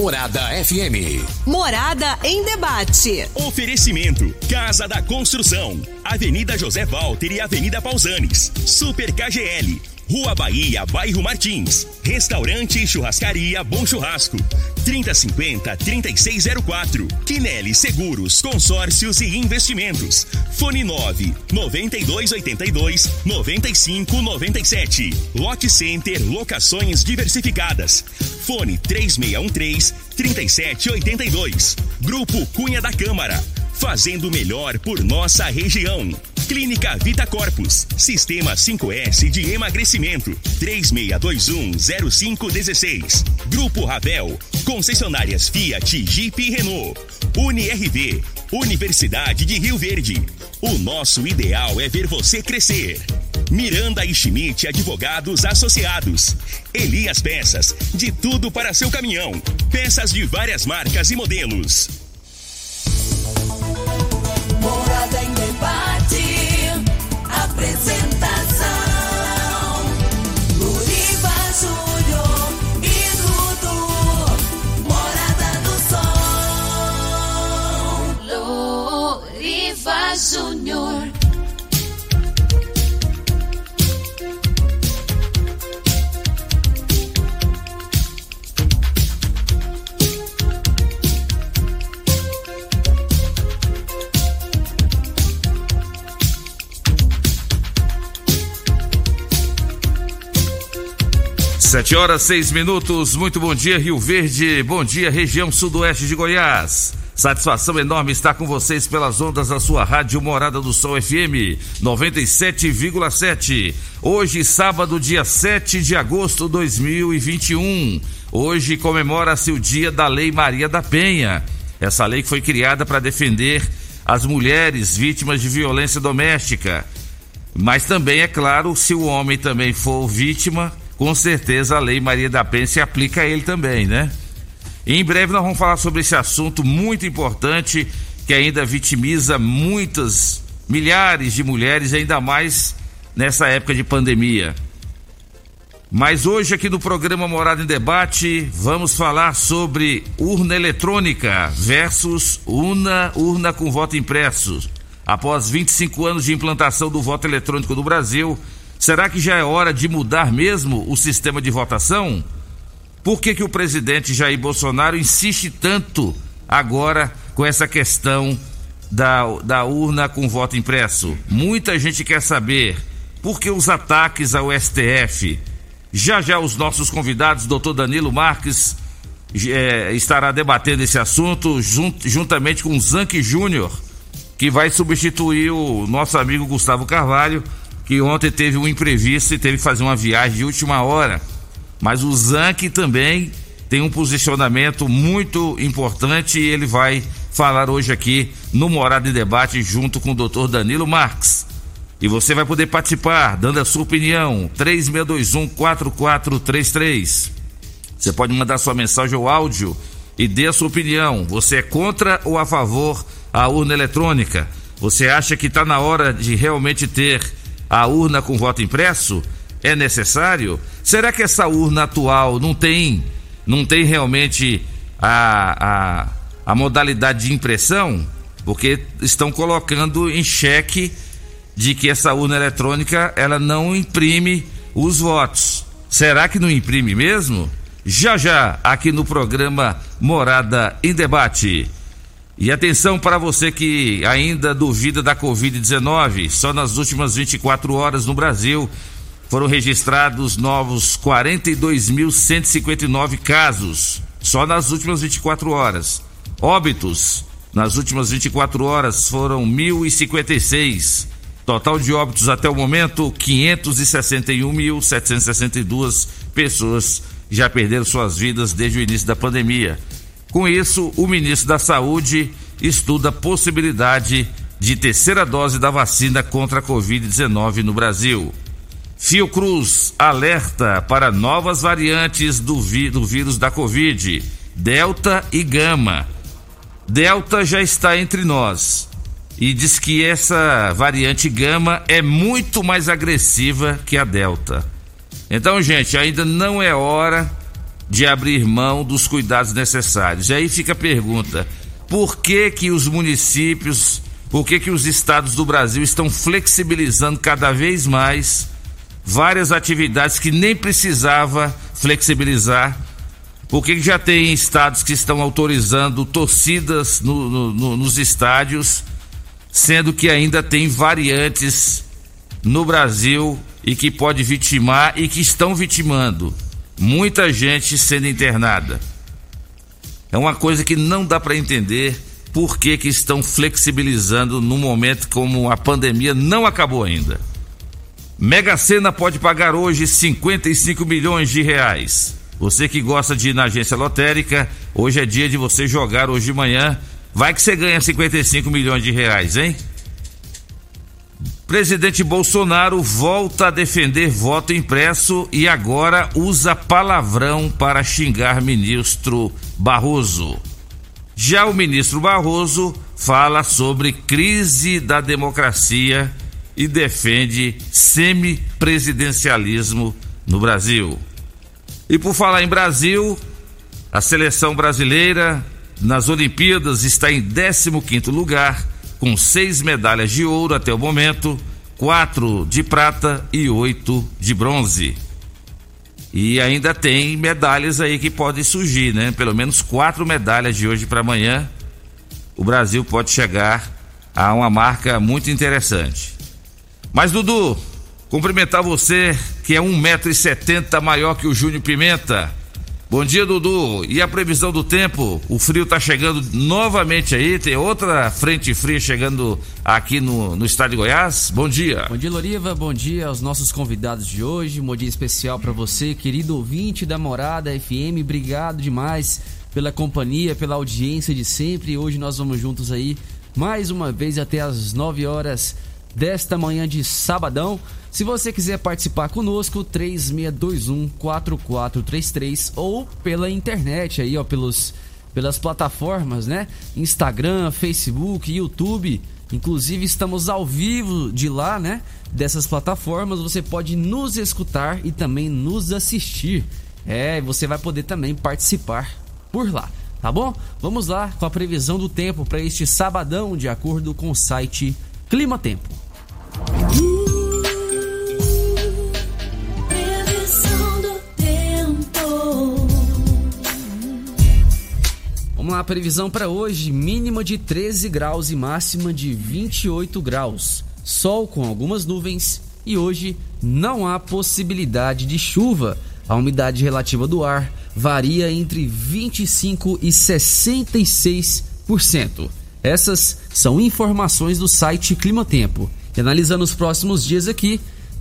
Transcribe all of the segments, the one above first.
Morada FM. Morada em debate. Oferecimento: Casa da Construção, Avenida José Walter e Avenida Pausanes. Super KGL. Rua Bahia, Bairro Martins. Restaurante e Churrascaria Bom Churrasco. 3050-3604. Quinelli Seguros, Consórcios e Investimentos. Fone 9 9282 9597. Lock Center Locações Diversificadas. Fone 3613 3782. Grupo Cunha da Câmara. Fazendo melhor por nossa região. Clínica Vita Corpus. Sistema 5S de emagrecimento. 36210516. Grupo Ravel. Concessionárias Fiat, Jeep e Renault. UniRV. Universidade de Rio Verde. O nosso ideal é ver você crescer. Miranda e Schmidt Advogados Associados. Elias Peças. De tudo para seu caminhão. Peças de várias marcas e modelos. Morada em debate. Apresentação: Sete horas, seis minutos. Muito bom dia, Rio Verde. Bom dia, região sudoeste de Goiás. Satisfação enorme estar com vocês pelas ondas da sua rádio Morada do Sol FM 97,7. Hoje, sábado, dia 7 de agosto de 2021. Hoje comemora-se o dia da Lei Maria da Penha. Essa lei que foi criada para defender as mulheres vítimas de violência doméstica. Mas também, é claro, se o homem também for vítima, com certeza a Lei Maria da Penha se aplica a ele também, né? E em breve nós vamos falar sobre esse assunto muito importante que ainda vitimiza muitas, milhares de mulheres, ainda mais nessa época de pandemia. Mas hoje aqui no programa Morada em Debate, vamos falar sobre urna eletrônica versus urna, urna com voto impresso. Após 25 anos de implantação do voto eletrônico no Brasil, Será que já é hora de mudar mesmo o sistema de votação? Por que, que o presidente Jair Bolsonaro insiste tanto agora com essa questão da, da urna com voto impresso? Muita gente quer saber por que os ataques ao STF. Já já os nossos convidados, doutor Danilo Marques, é, estará debatendo esse assunto junt, juntamente com o Zanck Júnior, que vai substituir o nosso amigo Gustavo Carvalho que ontem teve um imprevisto e teve que fazer uma viagem de última hora. Mas o Zanck também tem um posicionamento muito importante e ele vai falar hoje aqui no Morada de Debate junto com o doutor Danilo Marques. E você vai poder participar, dando a sua opinião, 3621-4433. Você pode mandar sua mensagem ou áudio e dê a sua opinião. Você é contra ou a favor a urna eletrônica? Você acha que está na hora de realmente ter a urna com voto impresso? É necessário? Será que essa urna atual não tem, não tem realmente a, a, a modalidade de impressão? Porque estão colocando em xeque de que essa urna eletrônica ela não imprime os votos. Será que não imprime mesmo? Já já, aqui no programa Morada em Debate. E atenção para você que ainda duvida da Covid-19, só nas últimas 24 horas no Brasil foram registrados novos 42.159 casos, só nas últimas 24 horas. Óbitos, nas últimas 24 horas foram 1.056. Total de óbitos até o momento, 561.762 pessoas já perderam suas vidas desde o início da pandemia. Com isso, o ministro da Saúde estuda a possibilidade de terceira dose da vacina contra a Covid-19 no Brasil. Fiocruz alerta para novas variantes do, do vírus da Covid, Delta e Gama. Delta já está entre nós e diz que essa variante Gama é muito mais agressiva que a Delta. Então, gente, ainda não é hora de abrir mão dos cuidados necessários. E aí fica a pergunta: por que que os municípios, por que que os estados do Brasil estão flexibilizando cada vez mais várias atividades que nem precisava flexibilizar? Por que, que já tem estados que estão autorizando torcidas no, no, no, nos estádios, sendo que ainda tem variantes no Brasil e que pode vitimar e que estão vitimando muita gente sendo internada. É uma coisa que não dá para entender por que, que estão flexibilizando num momento como a pandemia não acabou ainda. Mega Sena pode pagar hoje 55 milhões de reais. Você que gosta de ir na agência lotérica, hoje é dia de você jogar hoje de manhã. Vai que você ganha 55 milhões de reais, hein? Presidente Bolsonaro volta a defender voto impresso e agora usa palavrão para xingar ministro Barroso. Já o ministro Barroso fala sobre crise da democracia e defende semipresidencialismo no Brasil. E por falar em Brasil, a seleção brasileira nas Olimpíadas está em 15º lugar com seis medalhas de ouro até o momento, quatro de prata e oito de bronze. E ainda tem medalhas aí que podem surgir, né? Pelo menos quatro medalhas de hoje para amanhã. O Brasil pode chegar a uma marca muito interessante. Mas, Dudu, cumprimentar você, que é 1,70m maior que o Júnior Pimenta. Bom dia, Dudu. E a previsão do tempo? O frio está chegando novamente aí. Tem outra frente fria chegando aqui no, no estado de Goiás. Bom dia. Bom dia, Loriva. Bom dia aos nossos convidados de hoje. Um bom dia especial para você, querido ouvinte da Morada FM. Obrigado demais pela companhia, pela audiência de sempre. Hoje nós vamos juntos aí mais uma vez até as 9 horas desta manhã de sabadão. Se você quiser participar conosco, 3621-4433 ou pela internet aí, ó, pelos, pelas plataformas, né? Instagram, Facebook, YouTube. Inclusive estamos ao vivo de lá, né? Dessas plataformas, você pode nos escutar e também nos assistir. É, você vai poder também participar por lá, tá bom? Vamos lá com a previsão do tempo para este sabadão, de acordo com o site Clima Tempo. Vamos lá, previsão para hoje: mínima de 13 graus e máxima de 28 graus. Sol com algumas nuvens e hoje não há possibilidade de chuva. A umidade relativa do ar varia entre 25 e 66%. Essas são informações do site Clima Tempo. Analisando os próximos dias aqui,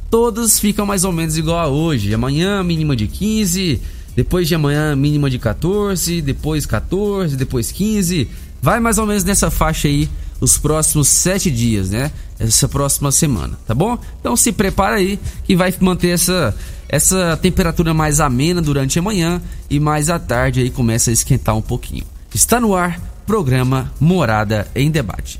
todas ficam mais ou menos igual a hoje. Amanhã, mínima de 15, depois de amanhã, mínima de 14, depois 14, depois 15. Vai mais ou menos nessa faixa aí os próximos sete dias, né? Essa próxima semana, tá bom? Então se prepara aí que vai manter essa, essa temperatura mais amena durante a manhã e mais à tarde aí começa a esquentar um pouquinho. Está no ar, programa Morada em Debate.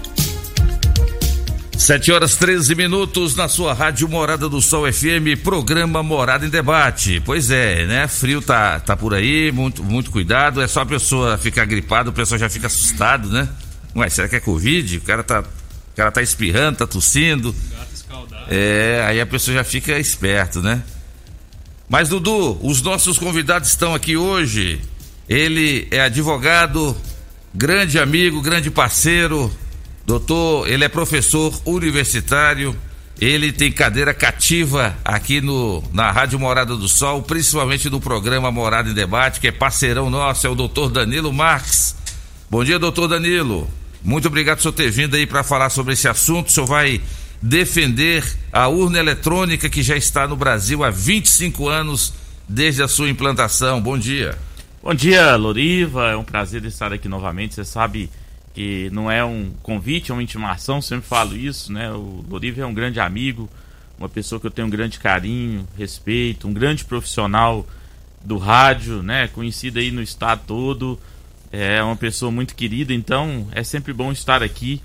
7 horas 13 minutos na sua rádio Morada do Sol FM, programa Morada em Debate. Pois é, né? Frio tá, tá por aí, muito, muito cuidado. É só a pessoa ficar gripada, o pessoal já fica assustado, né? Ué, será que é Covid? O cara tá, o cara tá espirrando, tá tossindo. É, aí a pessoa já fica esperto, né? Mas, Dudu, os nossos convidados estão aqui hoje. Ele é advogado, grande amigo, grande parceiro. Doutor, ele é professor universitário. Ele tem cadeira cativa aqui no, na Rádio Morada do Sol, principalmente no programa Morada em Debate, que é parceirão nosso, é o doutor Danilo Marques. Bom dia, doutor Danilo. Muito obrigado por ter vindo aí para falar sobre esse assunto. O senhor vai defender a urna eletrônica que já está no Brasil há 25 anos desde a sua implantação. Bom dia. Bom dia, Loriva. É um prazer estar aqui novamente. Você sabe que não é um convite, é uma intimação, sempre falo isso, né? O Loriva é um grande amigo, uma pessoa que eu tenho um grande carinho, respeito, um grande profissional do rádio, né? Conhecido aí no estado todo. É uma pessoa muito querida, então é sempre bom estar aqui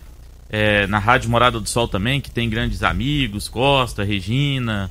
é, na Rádio Morada do Sol também, que tem grandes amigos, Costa, Regina.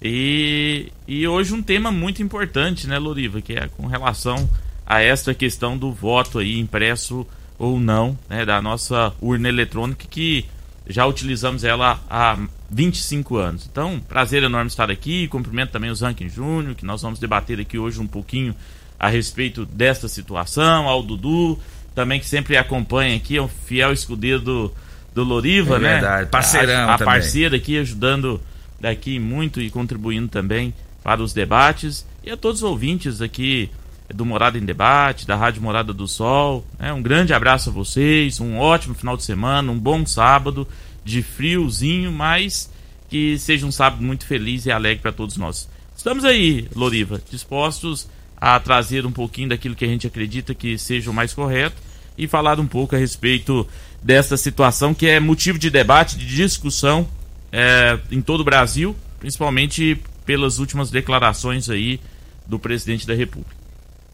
E, e hoje um tema muito importante, né, Loriva, que é com relação a esta questão do voto aí impresso ou não, né, da nossa urna eletrônica que já utilizamos ela há 25 anos. Então, prazer enorme estar aqui. Cumprimento também o Zankin Júnior, que nós vamos debater aqui hoje um pouquinho a respeito desta situação, ao Dudu, também que sempre acompanha aqui, é um fiel escudeiro do, do Loriva, É né? verdade, parceirão A, a também. parceira aqui ajudando daqui muito e contribuindo também para os debates. E a todos os ouvintes aqui do Morada em Debate, da Rádio Morada do Sol. né? Um grande abraço a vocês, um ótimo final de semana, um bom sábado de friozinho, mas que seja um sábado muito feliz e alegre para todos nós. Estamos aí, Loriva, dispostos a trazer um pouquinho daquilo que a gente acredita que seja o mais correto e falar um pouco a respeito dessa situação que é motivo de debate, de discussão é, em todo o Brasil, principalmente pelas últimas declarações aí do presidente da República.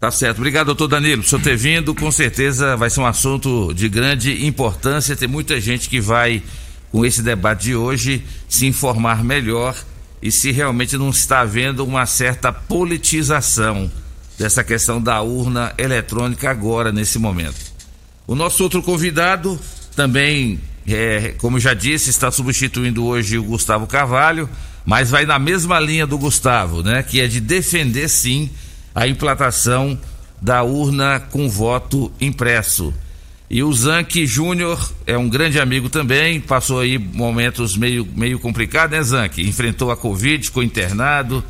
Tá certo. Obrigado, doutor Danilo, por ter vindo. Com certeza vai ser um assunto de grande importância. Tem muita gente que vai, com esse debate de hoje, se informar melhor e se realmente não está havendo uma certa politização dessa questão da urna eletrônica agora, nesse momento. O nosso outro convidado também, é, como já disse, está substituindo hoje o Gustavo Carvalho, mas vai na mesma linha do Gustavo, né? Que é de defender sim a implantação da urna com voto impresso. E o Zanck Júnior é um grande amigo também, passou aí momentos meio, meio complicados, né, Zanck? Enfrentou a Covid, ficou internado.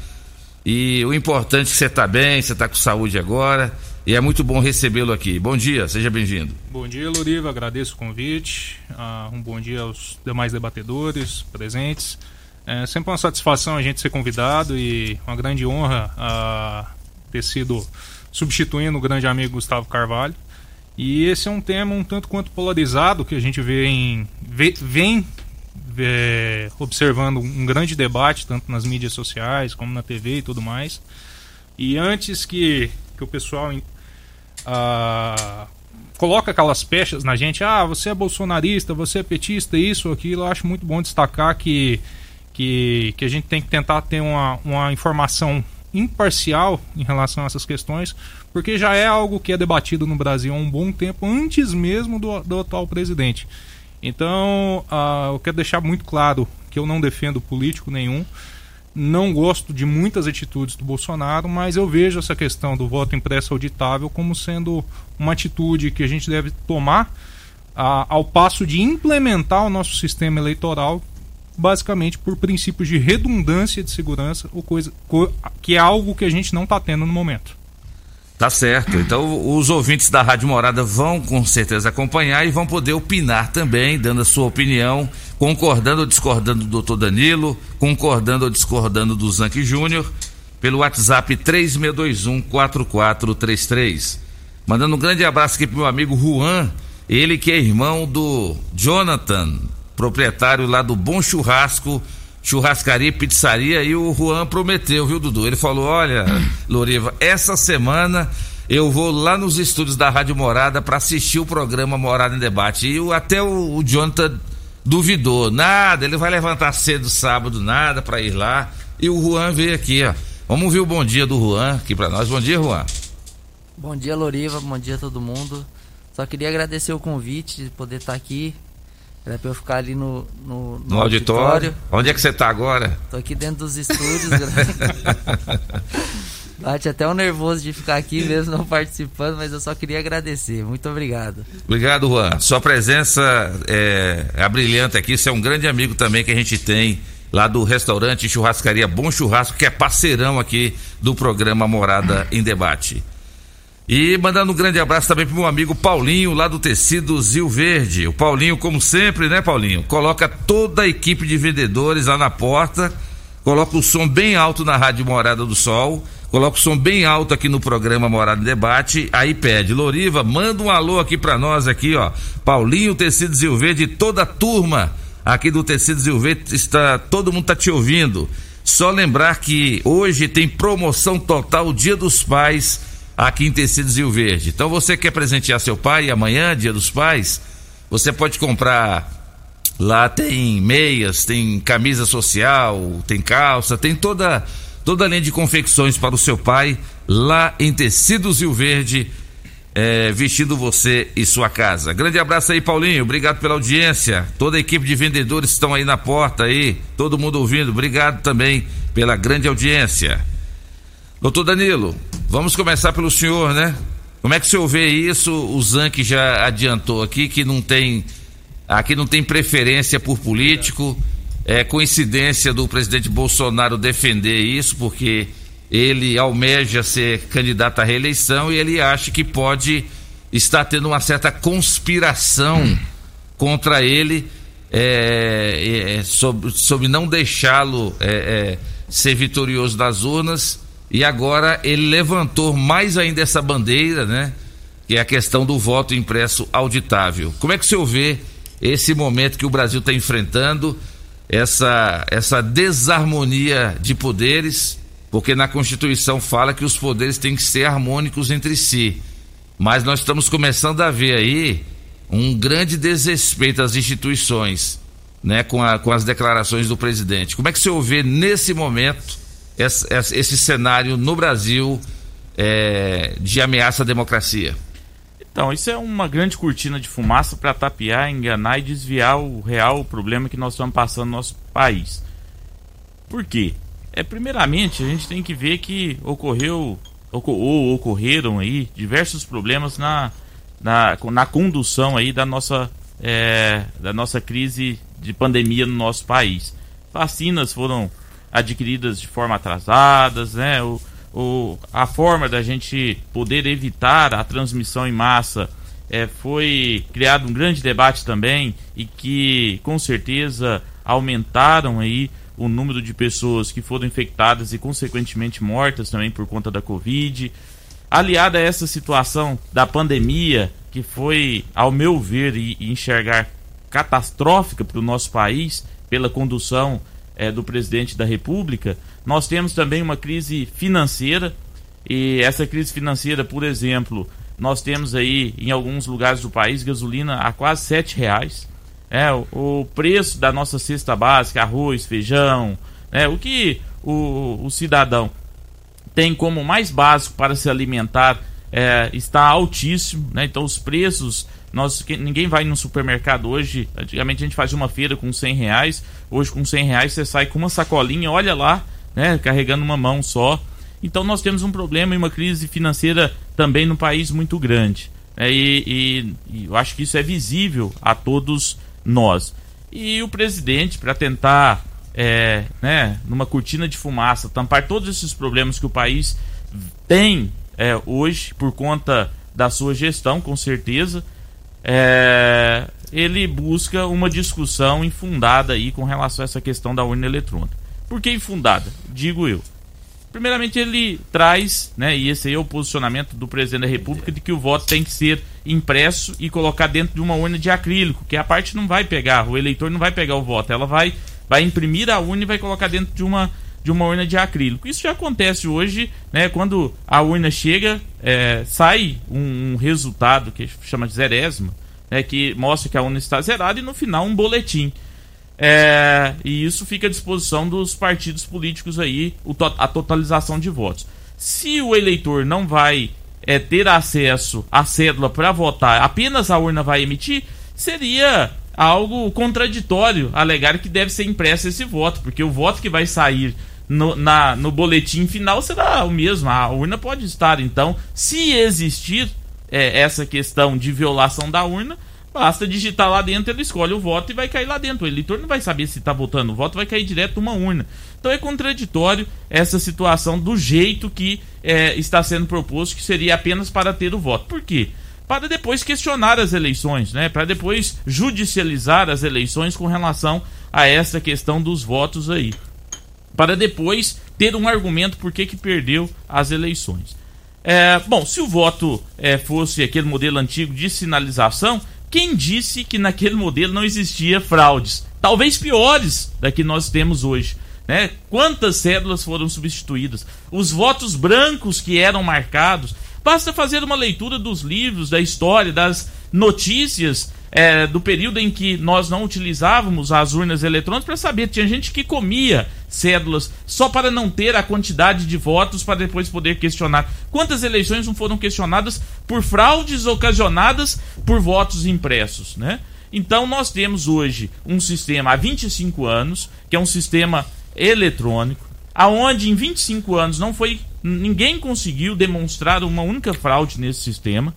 E o importante é que você está bem, você está com saúde agora. E é muito bom recebê-lo aqui. Bom dia, seja bem-vindo. Bom dia, Loriva. Agradeço o convite. Ah, um bom dia aos demais debatedores presentes. É sempre uma satisfação a gente ser convidado e uma grande honra ter sido substituindo o grande amigo Gustavo Carvalho. E esse é um tema um tanto quanto polarizado que a gente vê em, vê- vem é, observando um grande debate, tanto nas mídias sociais como na TV e tudo mais. E antes que, que o pessoal ah, coloca aquelas pechas na gente, ah, você é bolsonarista, você é petista, isso, aquilo, eu acho muito bom destacar que, que, que a gente tem que tentar ter uma, uma informação imparcial em relação a essas questões, porque já é algo que é debatido no Brasil há um bom tempo, antes mesmo do, do atual presidente. Então, ah, eu quero deixar muito claro que eu não defendo político nenhum, não gosto de muitas atitudes do Bolsonaro, mas eu vejo essa questão do voto impresso auditável como sendo uma atitude que a gente deve tomar ah, ao passo de implementar o nosso sistema eleitoral, basicamente por princípios de redundância de segurança, ou coisa, co- que é algo que a gente não está tendo no momento. Tá certo. Então, os ouvintes da Rádio Morada vão com certeza acompanhar e vão poder opinar também, dando a sua opinião, concordando ou discordando do doutor Danilo, concordando ou discordando do Zanck Júnior, pelo WhatsApp 3621-4433. Mandando um grande abraço aqui pro meu amigo Juan, ele que é irmão do Jonathan, proprietário lá do Bom Churrasco, churrascaria e pizzaria, e o Juan prometeu, viu, Dudu? Ele falou: olha, Loriva, essa semana eu vou lá nos estúdios da Rádio Morada para assistir o programa Morada em Debate. E o- até o, o Jonathan duvidou, nada, ele vai levantar cedo sábado, nada para ir lá. E o Juan veio aqui, ó. Vamos ouvir o bom dia do Juan aqui para nós. Bom dia, Juan. Bom dia, Loriva. Bom dia a todo mundo. Só queria agradecer o convite de poder estar aqui. Era pra eu ficar ali no, no, No auditório. Onde é que você tá agora? Tô aqui dentro dos estúdios. Bate até um nervoso de ficar aqui mesmo não participando, mas eu só queria agradecer. Muito obrigado. Obrigado, Juan. Sua presença é, é brilhante aqui. Você é um grande amigo também que a gente tem lá do restaurante Churrascaria Bom Churrasco, que é parceirão aqui do programa Morada em Debate. E mandando um grande abraço também pro meu amigo Paulinho, lá do Tecido Zil Verde. O Paulinho, como sempre, né, Paulinho? Coloca toda a equipe de vendedores lá na porta, coloca o som bem alto na Rádio Morada do Sol, coloca o som bem alto aqui no programa Morada em Debate, aí pede, Loriva, manda um alô aqui pra nós aqui, ó. Paulinho, Tecido Zil Verde toda a turma aqui do Tecidos e Verde, está, todo mundo está te ouvindo. Só lembrar que hoje tem promoção total Dia dos Pais aqui em Tecidos Rio Verde. Então você quer presentear seu pai amanhã, Dia dos Pais, você pode comprar lá tem meias, tem camisa social, tem calça, tem toda toda a linha de confecções para o seu pai lá em Tecidos Rio Verde é, vestindo você e sua casa. Grande abraço aí, Paulinho. Obrigado pela audiência. Toda a equipe de vendedores estão aí na porta aí, todo mundo ouvindo. Obrigado também pela grande audiência. Doutor Danilo, vamos começar pelo senhor, né? Como é que o senhor vê isso? O Zanck já adiantou aqui que não tem aqui não tem preferência por político. É coincidência do presidente Bolsonaro defender isso, porque ele almeja ser candidato à reeleição e ele acha que pode estar tendo uma certa conspiração contra ele é, é, sobre, sobre, não deixá-lo é, é, ser vitorioso das urnas e agora ele levantou mais ainda essa bandeira, né? Que é a questão do voto impresso auditável. Como é que o senhor vê esse momento que o Brasil está enfrentando, essa, essa desarmonia de poderes? porque na Constituição fala que os poderes têm que ser harmônicos entre si. Mas nós estamos começando a ver aí um grande desrespeito às instituições, né, com, a, com as declarações do presidente. Como é que você vê nesse momento esse, esse cenário no Brasil é, de ameaça à democracia? Então, isso é uma grande cortina de fumaça para tapear, enganar e desviar o real problema que nós estamos passando no nosso país. Por quê? É, primeiramente, a gente tem que ver que ocorreu ou ocorreram aí diversos problemas na, na, na condução aí da nossa, é, da nossa crise de pandemia no nosso país. Vacinas foram adquiridas de forma atrasadas, né? O, o, a forma da gente poder evitar a transmissão em massa é, foi criado um grande debate também e que com certeza aumentaram aí o número de pessoas que foram infectadas e, consequentemente, mortas também por conta da Covid. Aliada a essa situação da pandemia, que foi, ao meu ver e, enxergar, catastrófica para o nosso país, pela condução é, do presidente da República, nós temos também uma crise financeira. E essa crise financeira, por exemplo, nós temos aí em alguns lugares do país gasolina a quase sete reais. É, o, preço da nossa cesta básica, arroz, feijão, né, o que o, o cidadão tem como mais básico para se alimentar é, está altíssimo, né? Então os preços, nós, ninguém vai no supermercado hoje. Antigamente a gente fazia uma feira com 100 reais, hoje com 100 reais você sai com uma sacolinha, olha lá, né? Carregando uma mão só. Então nós temos um problema e uma crise financeira também no país muito grande. Né? E, e, e eu acho que isso é visível a todos nós. E o presidente, para tentar, é, né, numa cortina de fumaça, tampar todos esses problemas que o país tem é, hoje, por conta da sua gestão, com certeza, é, ele busca uma discussão infundada aí com relação a essa questão da urna eletrônica. Por que infundada? Digo eu. Primeiramente, ele traz, né, e esse aí é o posicionamento do presidente da República, de que o voto tem que ser impresso e colocar dentro de uma urna de acrílico, que a parte não vai pegar, o eleitor não vai pegar o voto, ela vai, vai imprimir a urna e vai colocar dentro de uma, de uma urna de acrílico. Isso já acontece hoje, né, quando a urna chega, é, sai um, um, resultado que chama de zerésima, né, que mostra que a urna está zerada e no final um boletim. É, e isso fica à disposição dos partidos políticos aí, a totalização de votos. Se o eleitor não vai é, ter acesso à cédula para votar, apenas a urna vai emitir, seria algo contraditório alegar que deve ser impresso esse voto, porque o voto que vai sair no, na, no boletim final será o mesmo. A urna pode estar, então, se existir é, essa questão de violação da urna, Basta digitar lá dentro, ele escolhe o voto e vai cair lá dentro. O eleitor não vai saber se está votando o voto, vai cair direto numa urna. Então é contraditório essa situação do jeito que é, está sendo proposto, que seria apenas para ter o voto. Por quê? Para depois questionar as eleições, né? Para depois judicializar as eleições com relação a essa questão dos votos aí. Para depois ter um argumento por que, que perdeu as eleições. É, bom, se o voto é, fosse aquele modelo antigo de sinalização, quem disse que naquele modelo não existia fraudes? talvez piores da que nós temos hoje. Né? Quantas cédulas foram substituídas? Os votos brancos que eram marcados. Basta fazer uma leitura dos livros, da história, das notícias é, do período em que nós não utilizávamos as urnas eletrônicas para saber. Tinha gente que comia cédulas só para não ter a quantidade de votos para depois poder questionar. Quantas eleições não foram questionadas por fraudes ocasionadas por votos impressos, né? Então nós temos hoje um sistema há 25 anos, que é um sistema eletrônico, aonde em 25 anos não foi ninguém conseguiu demonstrar uma única fraude nesse sistema.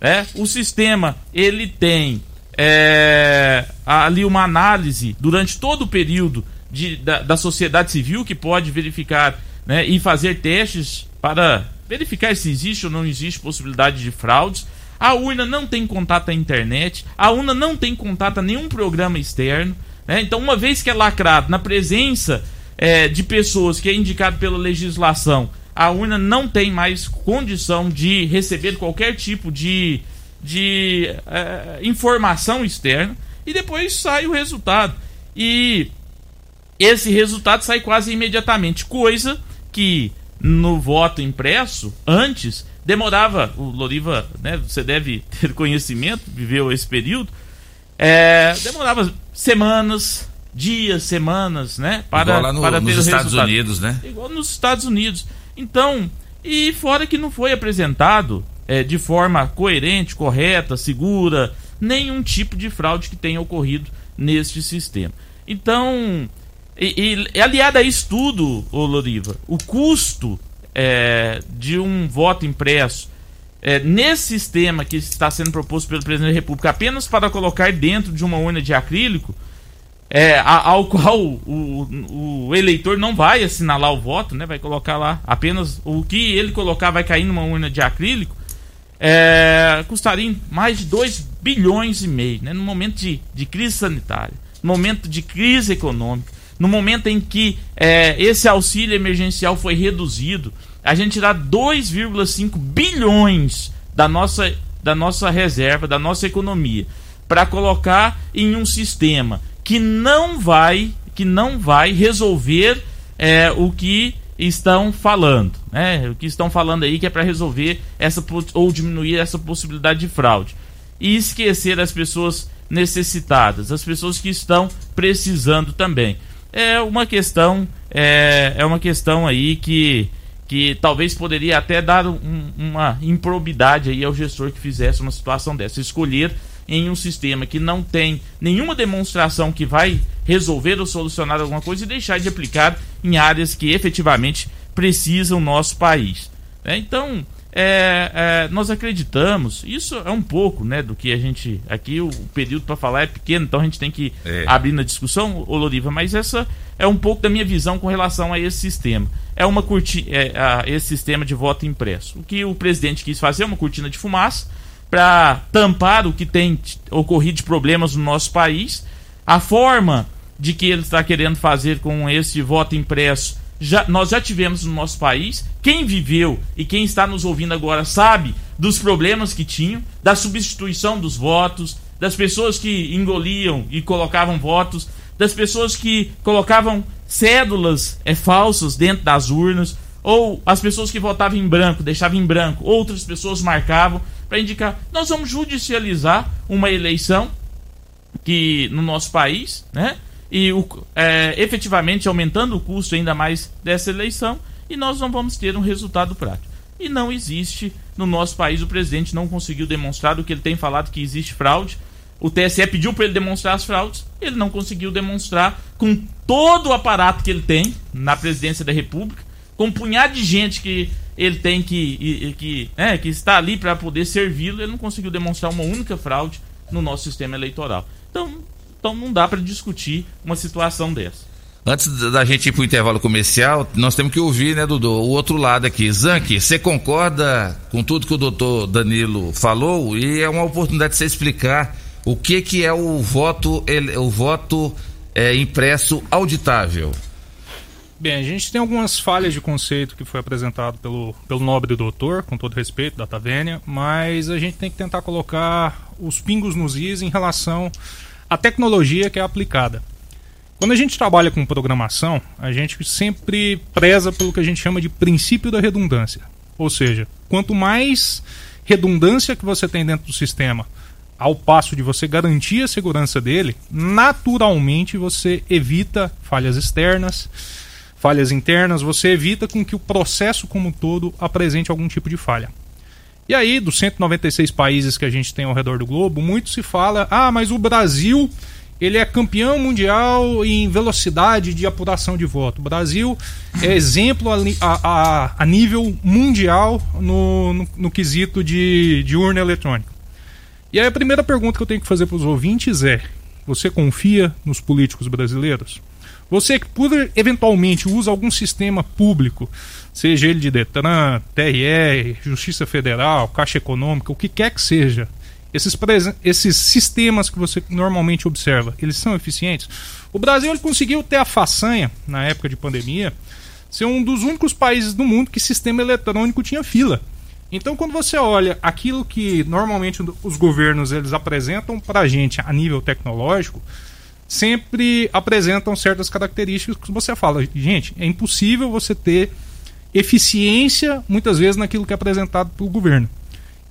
É, o sistema ele tem é, ali uma análise durante todo o período de, da, da sociedade civil que pode verificar né, e fazer testes para verificar se existe ou não existe possibilidade de fraudes. A urna não tem contato à internet, a urna não tem contato a nenhum programa externo. Né? Então, uma vez que é lacrado na presença é, de pessoas que é indicado pela legislação, a urna não tem mais condição de receber qualquer tipo de, de é, informação externa e depois sai o resultado. E esse resultado sai quase imediatamente, coisa que no voto impresso, antes, demorava, o Loriva, né, você deve ter conhecimento, viveu esse período, é, demorava semanas, dias, semanas, né, para, Igual lá no, para ter nos Estados resultado. Unidos, né? Igual nos Estados Unidos. Então, e fora que não foi apresentado é, de forma coerente, correta, segura, nenhum tipo de fraude que tenha ocorrido neste sistema. Então, e, e aliado a isso tudo, ô Loriva, o custo é, de um voto impresso é, nesse sistema que está sendo proposto pelo presidente da República apenas para colocar dentro de uma urna de acrílico, é, ao qual o, o eleitor não vai assinalar o voto, né? Vai colocar lá apenas o que ele colocar vai cair numa urna de acrílico. É, custaria mais de 2 bilhões e meio, né? No momento de, de crise sanitária, no momento de crise econômica, no momento em que é, esse auxílio emergencial foi reduzido, a gente tirar 2,5 bilhões da nossa, da nossa reserva, da nossa economia, para colocar em um sistema que não vai, que não vai resolver é, o que estão falando, né? O que estão falando aí que é para resolver essa ou diminuir essa possibilidade de fraude e esquecer as pessoas necessitadas, as pessoas que estão precisando também. É uma questão, é, é uma questão aí que que talvez poderia até dar um- uma improbidade aí ao gestor que fizesse uma situação dessa, escolher em um sistema que não tem nenhuma demonstração que vai resolver ou solucionar alguma coisa e deixar de aplicar em áreas que efetivamente precisam nosso país. né? Então, é, é, nós acreditamos, isso é um pouco né, do que a gente. Aqui o, período para falar é pequeno, então a gente tem que É. abrir na discussão, ô Loriva, mas essa é um pouco da minha visão com relação a esse sistema. É uma curti é, a esse sistema de voto impresso. O que o presidente quis fazer é uma cortina de fumaça para tampar o que tem ocorrido de problemas no nosso país. A forma de que ele está querendo fazer com esse voto impresso, já, nós já tivemos no nosso país. Quem viveu e quem está nos ouvindo agora sabe dos problemas que tinham, da substituição dos votos, das pessoas que engoliam e colocavam votos, das pessoas que colocavam cédulas é, falsas dentro das urnas, ou as pessoas que votavam em branco, deixavam em branco, outras pessoas marcavam para indicar. Nós vamos judicializar uma eleição que no nosso país, né? E o, é, efetivamente aumentando o custo ainda mais dessa eleição, e nós não vamos ter um resultado prático. E não existe no nosso país, o presidente não conseguiu demonstrar o que ele tem falado que existe fraude. O TSE pediu para ele demonstrar as fraudes, ele não conseguiu demonstrar com todo o aparato que ele tem na presidência da República, com um punhado de gente que ele tem que, que, né, que está ali para poder servi-lo, ele não conseguiu demonstrar uma única fraude no nosso sistema eleitoral. Então, então não dá para discutir uma situação dessa. Antes da gente ir pro intervalo comercial, nós temos que ouvir, né, Dudu, o outro lado aqui. Zanke, você concorda com tudo que o doutor Danilo falou? E é uma oportunidade de você explicar o que que é o voto, o voto é, impresso auditável. Bem, a gente tem algumas falhas de conceito que foi apresentado pelo, pelo nobre doutor, com todo respeito, da Tavênia, mas a gente tem que tentar colocar os pingos nos is em relação à tecnologia que é aplicada. Quando a gente trabalha com programação, a gente sempre preza pelo que a gente chama de princípio da redundância. Ou seja, quanto mais redundância que você tem dentro do sistema, ao passo de você garantir a segurança dele, naturalmente você evita falhas externas, falhas internas, você evita com que o processo como um todo apresente algum tipo de falha. E aí, dos 196 países que a gente tem ao redor do globo, muito se fala: "Ah, mas o Brasil ele é campeão mundial em velocidade de apuração de voto. O Brasil é exemplo a, a, a nível mundial no, no, no quesito de, de, urna eletrônica. E aí a primeira pergunta que eu tenho que fazer para os ouvintes é: você confia nos políticos brasileiros? Você que por eventualmente usa algum sistema público, seja ele de Detran, TRE, Justiça Federal, Caixa Econômica, o que quer que seja, esses, esses sistemas que você normalmente observa, eles são eficientes? O Brasil ele conseguiu ter a façanha, na época de pandemia, ser um dos únicos países do mundo que sistema eletrônico tinha fila. Então, quando você olha aquilo que normalmente os governos eles apresentam para a gente a nível tecnológico, sempre apresentam certas características que você fala, gente, é impossível você ter eficiência muitas vezes naquilo que é apresentado pelo governo.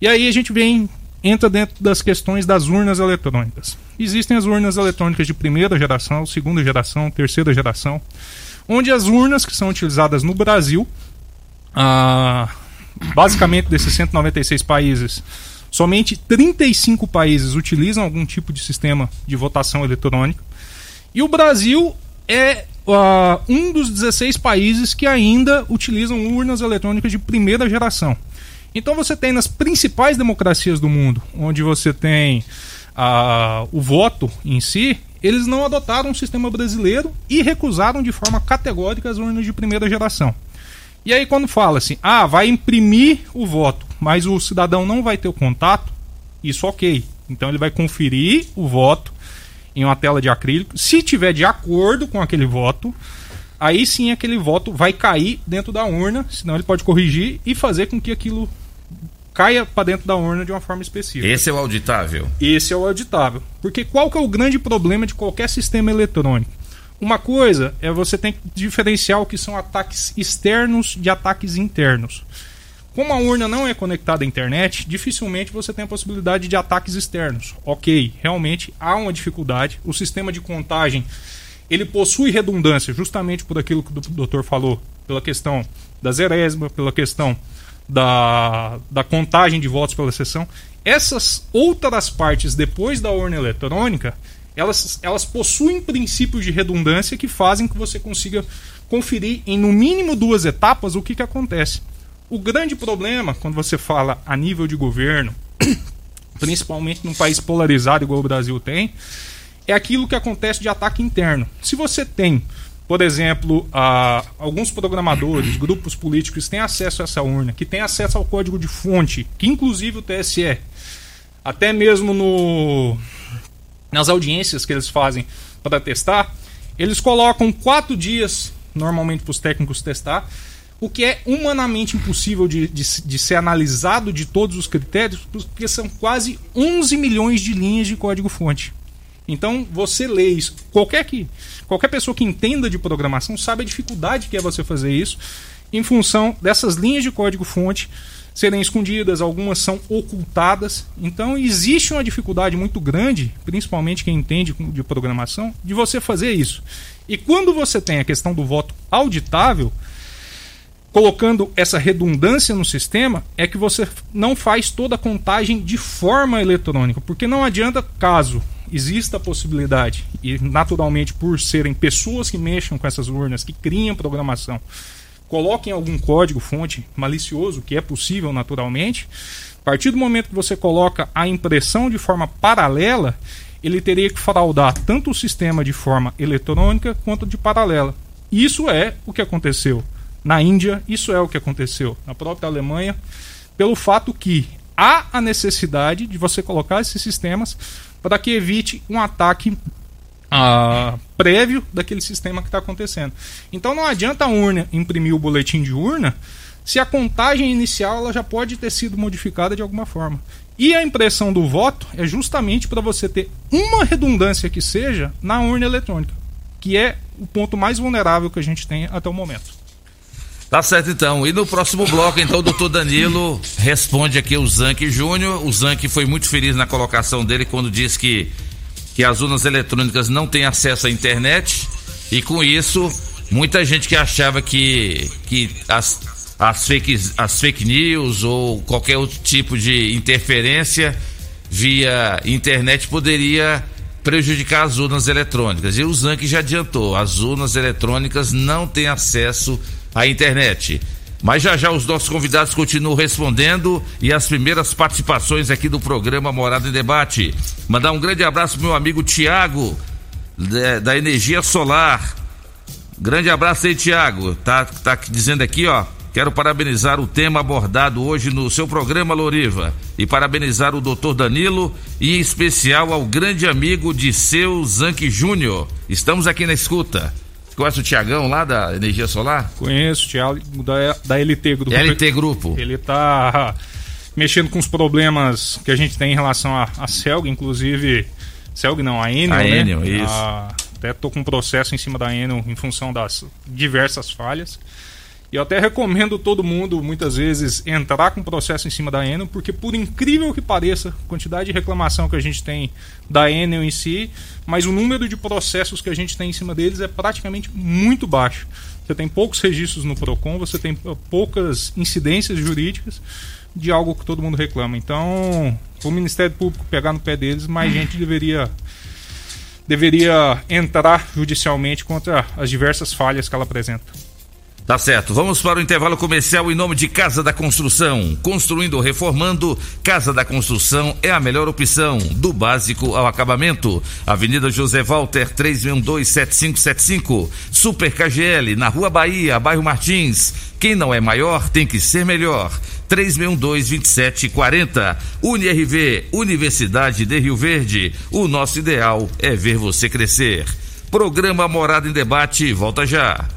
E aí a gente vem entra dentro das questões das urnas eletrônicas. Existem as urnas eletrônicas de primeira geração, segunda geração, terceira geração, onde as urnas que são utilizadas no Brasil, ah, basicamente desses 196 países, somente 35 países utilizam algum tipo de sistema de votação eletrônica. E o Brasil é uh, um dos 16 países que ainda utilizam urnas eletrônicas de primeira geração. Então você tem nas principais democracias do mundo, onde você tem uh, o voto em si, eles não adotaram um sistema brasileiro e recusaram de forma categórica as urnas de primeira geração. E aí quando fala assim, ah, vai imprimir o voto, mas o cidadão não vai ter o contato, isso ok. Então ele vai conferir o voto em uma tela de acrílico. Se tiver de acordo com aquele voto, aí sim aquele voto vai cair dentro da urna, senão ele pode corrigir e fazer com que aquilo caia para dentro da urna de uma forma específica. Esse é o auditável. Esse é o auditável. Porque qual que é o grande problema de qualquer sistema eletrônico? Uma coisa é você tem que diferenciar o que são ataques externos de ataques internos. Como a urna não é conectada à internet, dificilmente você tem a possibilidade de ataques externos. Ok, realmente há uma dificuldade. O sistema de contagem ele possui redundância justamente por aquilo que o doutor falou, pela questão da zerésima, pela questão da, da contagem de votos pela sessão. Essas outras partes depois da urna eletrônica, elas, elas possuem princípios de redundância que fazem que você consiga conferir em no mínimo duas etapas o que, que acontece. O grande problema, quando você fala a nível de governo, principalmente num país polarizado igual o Brasil tem, é aquilo que acontece de ataque interno. Se você tem por exemplo, a, alguns programadores, grupos políticos têm acesso a essa urna, que têm acesso ao código de fonte, que inclusive o TSE, até mesmo no, nas audiências que eles fazem para testar, eles colocam quatro dias normalmente para os técnicos testar, o que é humanamente impossível de, de, de, ser analisado de todos os critérios, porque são quase 11 milhões de linhas de código-fonte. Então, você lê isso. Qualquer, que, qualquer pessoa que entenda de programação sabe a dificuldade que é você fazer isso em função dessas linhas de código-fonte serem escondidas, algumas são ocultadas. Então, existe uma dificuldade muito grande, principalmente quem entende de programação, de você fazer isso. E quando você tem a questão do voto auditável, colocando essa redundância no sistema, é que você não faz toda a contagem de forma eletrônica, porque não adianta caso exista a possibilidade, e naturalmente por serem pessoas que mexam com essas urnas, que criam programação, coloquem algum código fonte malicioso, que é possível naturalmente, a partir do momento que você coloca a impressão de forma paralela, ele teria que fraudar tanto o sistema de forma eletrônica quanto de paralela. Isso é o que aconteceu na Índia, isso é o que aconteceu na própria Alemanha, pelo fato que há a necessidade de você colocar esses sistemas para que evite um ataque ah, prévio daquele sistema que está acontecendo. Então não adianta a urna imprimir o boletim de urna se a contagem inicial ela já pode ter sido modificada de alguma forma. E a impressão do voto é justamente para você ter uma redundância que seja na urna eletrônica, que é o ponto mais vulnerável que a gente tem até o momento. Tá certo então. E no próximo bloco, então, o doutor Danilo responde aqui o Zanck Júnior. O Zanck foi muito feliz na colocação dele quando disse que, que as urnas eletrônicas não têm acesso à internet. E com isso, muita gente que achava que, que as, as, fake, as fake news ou qualquer outro tipo de interferência via internet poderia prejudicar as urnas eletrônicas. E o Zanck já adiantou, as urnas eletrônicas não têm acesso à internet. Mas já já os nossos convidados continuam respondendo e as primeiras participações aqui do programa Morada em Debate. Mandar um grande abraço pro meu amigo Tiago, da Energia Solar. Grande abraço aí, Tiago. Tá, tá dizendo aqui, ó. Quero parabenizar o tema abordado hoje no seu programa, Loriva, e parabenizar o doutor Danilo e em especial ao grande amigo de seu Zanck Júnior. Estamos aqui na escuta. Conhece o Tiagão lá da Energia Solar? Conheço, o Tiago da, da LT Grupo. LT Grupo. Ele tá mexendo com os problemas que a gente tem em relação a, a Celg, inclusive. Celg não, a Enel, A né? Enel, isso. A- até tô com um processo em cima da Enel em função das diversas falhas. E eu até recomendo todo mundo, muitas vezes, entrar com processo em cima da Enel, porque por incrível que pareça, a quantidade de reclamação que a gente tem da Enel em si, mas o número de processos que a gente tem em cima deles é praticamente muito baixo. Você tem poucos registros no PROCON, você tem poucas incidências jurídicas de algo que todo mundo reclama. Então, o Ministério Público pegar no pé deles, mais gente deveria deveria entrar judicialmente contra as diversas falhas que ela apresenta. Tá certo. Vamos para o intervalo comercial em nome de Casa da Construção. Construindo ou reformando, Casa da Construção é a melhor opção, do básico ao acabamento. Avenida José Walter, 3627575. Super KGL, na Rua Bahia, bairro Martins. Quem não é maior tem que ser melhor. 3622740. UniRV, Universidade de Rio Verde. O nosso ideal é ver você crescer. Programa Morada em Debate, volta já.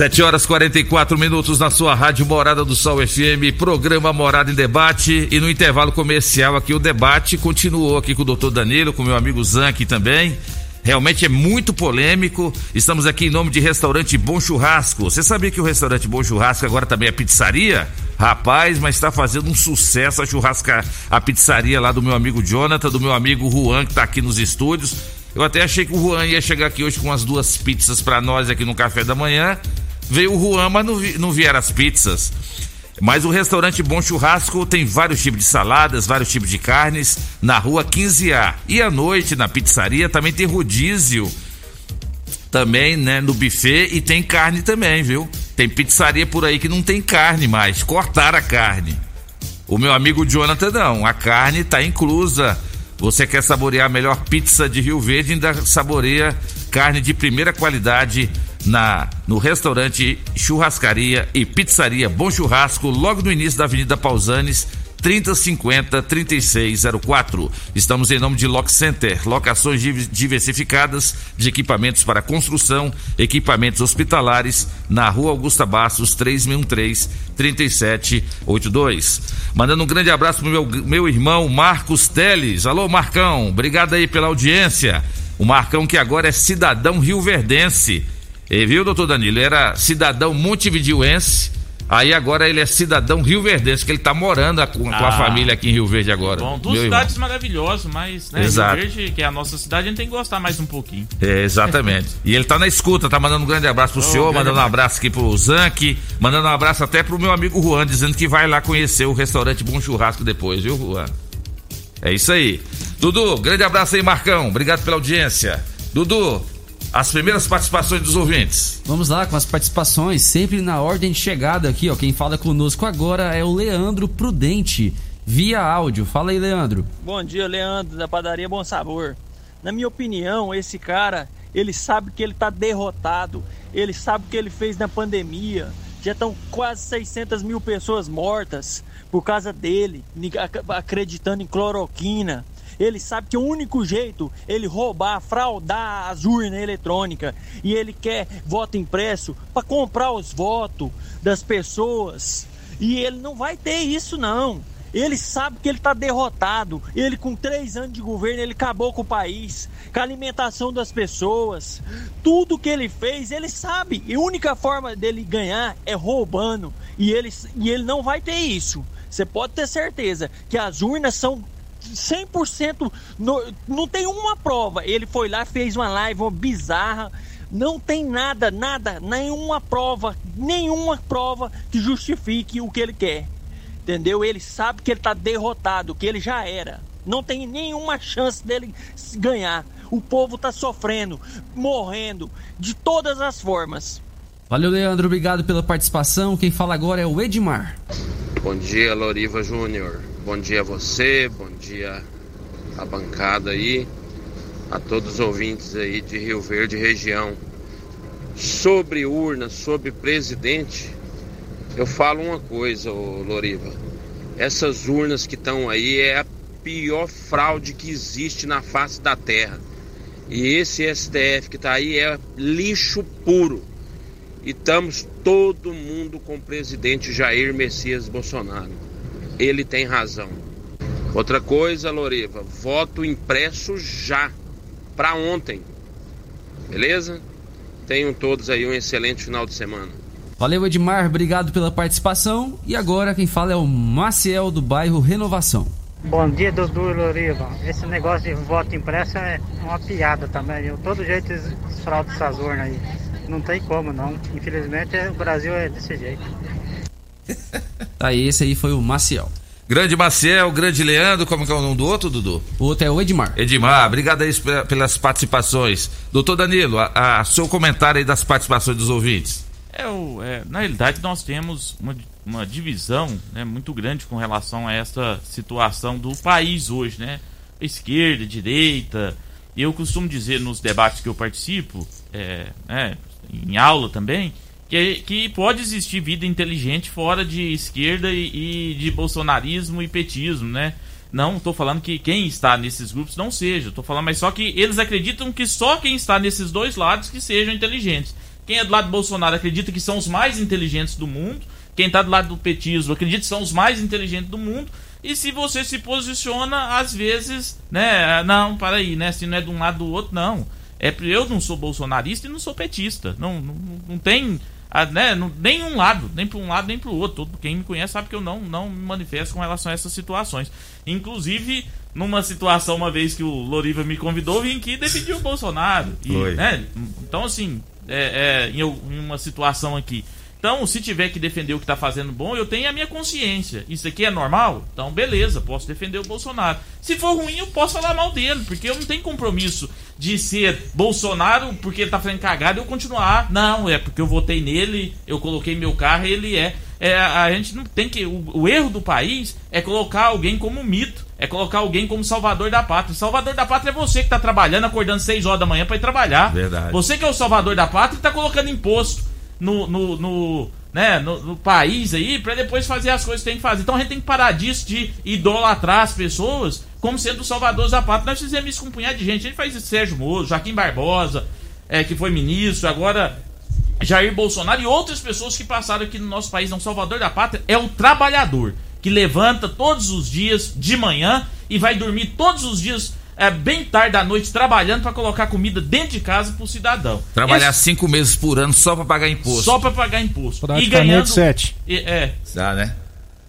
7 horas 44 minutos na sua rádio Morada do Sol FM, programa Morada em Debate. E no intervalo comercial aqui, o debate continuou aqui com o doutor Danilo, com meu amigo Zanck também. Realmente é muito polêmico. Estamos aqui em nome de restaurante Bom Churrasco. Você sabia que o restaurante Bom Churrasco agora também é pizzaria? Rapaz, mas está fazendo um sucesso a churrasca, a pizzaria lá do meu amigo Jonathan, do meu amigo Juan, que está aqui nos estúdios. Eu até achei que o Juan ia chegar aqui hoje com as duas pizzas para nós aqui no café da manhã. Veio o Juan, mas não, vi- não vieram as pizzas. Mas o restaurante Bom Churrasco tem vários tipos de saladas, vários tipos de carnes na rua 15A. E à noite, na pizzaria, também tem rodízio também, né, no buffet e tem carne também, viu? Tem pizzaria por aí que não tem carne mais, cortaram a carne. O meu amigo Jonathan não, a carne tá inclusa. Você quer saborear a melhor pizza de Rio Verde, ainda saboreia carne de primeira qualidade na no restaurante Churrascaria e Pizzaria Bom Churrasco, logo no início da Avenida Pausanes, 3050 3604. Estamos em nome de Lock Center, locações div- diversificadas de equipamentos para construção, equipamentos hospitalares, na Rua Augusta Bastos, 3613 3782. Mandando um grande abraço pro meu, meu irmão Marcos Teles. Alô, Marcão, obrigado aí pela audiência. O Marcão que agora é cidadão rioverdense. E viu, doutor Danilo? Era cidadão montevidioense. Aí agora ele é cidadão rioverdense, que ele tá morando com, com a Ah. família aqui em Rio Verde agora. Bom, duas cidades maravilhosas, mas né, Exato. Rio Verde, que é a nossa cidade, a gente tem que gostar mais um pouquinho. É, exatamente. e ele tá na escuta, tá mandando um grande abraço pro Oh, senhor, mandando um abraço. aqui pro Zanck, mandando um abraço até pro meu amigo Juan, dizendo que vai lá conhecer o restaurante Bom Churrasco depois, viu, Juan? É isso aí. Dudu, grande abraço aí, Marcão. Obrigado pela audiência. Dudu, as primeiras participações dos ouvintes. Vamos lá com as participações, sempre na ordem de chegada aqui, ó. Quem fala conosco agora é o Leandro Prudente, via áudio. Fala aí, Leandro. Bom dia, Leandro, da padaria Bom Sabor. Na minha opinião, esse cara, ele sabe que ele tá derrotado, ele sabe o que ele fez na pandemia, Já estão quase 600 mil pessoas mortas por causa dele, acreditando em cloroquina. Ele sabe que o único jeito ele roubar, fraudar as urnas eletrônicas e ele quer voto impresso para comprar os votos das pessoas. E ele não vai ter isso não. Ele sabe que ele está derrotado. Ele com três anos de governo ele acabou com o país, com a alimentação das pessoas, tudo que ele fez ele sabe. E a única forma dele ganhar é roubando. E ele, e ele não vai ter isso. Você pode ter certeza que as urnas são 100% no, não tem uma prova. Ele foi lá, fez uma live uma bizarra. Não tem nada, nada, nenhuma prova, nenhuma prova que justifique o que ele quer. Entendeu? Ele sabe que ele tá derrotado, que ele já era. Não tem nenhuma chance dele ganhar. O povo tá sofrendo, morrendo, de todas as formas. Valeu, Leandro. Obrigado pela participação. Quem fala agora é o Edmar. Bom dia, Loriva Júnior. Bom dia a você, bom dia a bancada aí, a todos os ouvintes aí de Rio Verde região. Sobre urna, sobre presidente, eu falo uma coisa, ô Loriva. Essas urnas que estão aí é a pior fraude que existe na face da terra. E esse STF que está aí é lixo puro. E estamos todo mundo com o presidente Jair Messias Bolsonaro. Ele tem razão. Outra coisa, Loriva, voto impresso já, para ontem. Beleza? Tenham todos aí um excelente final de semana. Valeu, Edmar. Obrigado pela participação. E agora quem fala é o Maciel do bairro Renovação. Bom dia, Dudu e Loriva. Esse negócio de voto impresso é uma piada também. De todo jeito eles fraudam essas urnas aí. Não tem como não. Infelizmente o Brasil é desse jeito. Tá, esse aí foi o Maciel. Grande Maciel, grande Leandro, como que é o nome do outro, Dudu? O outro é o Edmar. Edmar, obrigado aí pe- pelas participações. Doutor Danilo, a, a- seu comentário aí das participações dos ouvintes. É, o, é, na realidade, nós temos uma, uma divisão né, muito grande com relação a essa situação do país hoje, né? Esquerda, direita. E eu costumo dizer nos debates que eu participo, é, né, em aula também, que, que pode existir vida inteligente fora de esquerda e, e de bolsonarismo e petismo, né? Não estou falando que quem está nesses grupos não seja, estou falando, mas só que eles acreditam que só quem está nesses dois lados que sejam inteligentes. Quem é do lado do Bolsonaro acredita que são os mais inteligentes do mundo. Quem está do lado do petismo acredita que são os mais inteligentes do mundo. E se você se posiciona, às vezes, né? Não, para aí, né? Se não é de um lado do outro, não. É, eu não sou bolsonarista e não sou petista. Não, não, não tem ah, né, não- nenhum lado, nem para um lado nem para o outro. Quem me conhece sabe que eu não, não me manifesto com relação a essas situações. Inclusive, numa situação, uma vez que o Loriva me convidou, vim aqui defender o Bolsonaro. E, né, então, assim, é, é, em, eu- em uma situação aqui. Então, se tiver que defender o que está fazendo bom, eu tenho a minha consciência. Isso aqui é normal? Então, beleza, posso defender o Bolsonaro. Se for ruim, eu posso falar mal dele, porque eu não tenho compromisso de ser Bolsonaro porque ele tá fazendo cagada e eu continuar. Não, é porque eu votei nele, eu coloquei meu carro e ele é. é a gente não tem que. O, o erro do país é colocar alguém como mito. É colocar alguém como salvador da pátria. Salvador da pátria é você que tá trabalhando, acordando 6 horas da manhã para ir trabalhar. Verdade. Você que é o salvador da pátria e tá colocando imposto no, no, no, né, no, no país aí pra depois fazer as coisas que tem que fazer. Então a gente tem que parar disso de idolatrar as pessoas como sendo salvadores da pátria. Nós fizemos isso com um punhado de gente. A gente faz isso Sérgio Moro, Joaquim Barbosa, é, que foi ministro, agora Jair Bolsonaro e outras pessoas que passaram aqui no nosso país. Não, salvador da pátria é o trabalhador que levanta todos os dias de manhã e vai dormir todos os dias é, bem tarde da noite trabalhando para colocar comida dentro de casa pro cidadão. Trabalhar Esse- cinco meses por ano só pra pagar imposto. só para pagar imposto. E Praticamente ganhando sete. e- é. Dá, né?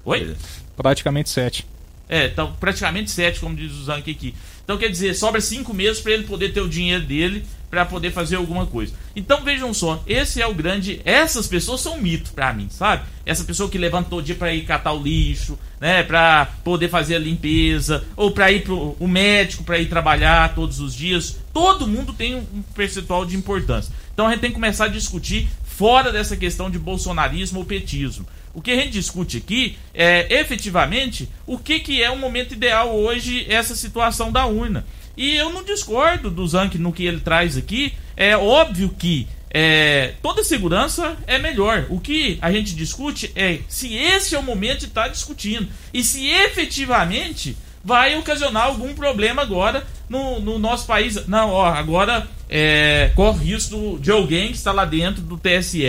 Oi? Praticamente sete. É, então praticamente sete, como diz o Zank aqui. Então quer dizer, sobra cinco meses para ele poder ter o dinheiro dele para poder fazer alguma coisa. Então vejam só, esse é o grande. Essas pessoas são um mito para mim, sabe? Essa pessoa que levanta todo dia para ir catar o lixo, né, para poder fazer a limpeza, ou para ir pro o médico para ir trabalhar todos os dias. Todo mundo tem um um percentual de importância. Então a gente tem que começar a discutir fora dessa questão de bolsonarismo ou petismo. O que a gente discute aqui é efetivamente o que, que é o momento ideal hoje, essa situação da urna. E eu não discordo do Zank no que ele traz aqui. É óbvio que é, toda segurança é melhor. O que a gente discute é se esse é o momento de estar discutindo e se efetivamente vai ocasionar algum problema agora no, no nosso país. Não, ó, agora é, corre risco de alguém que está lá dentro do TSE.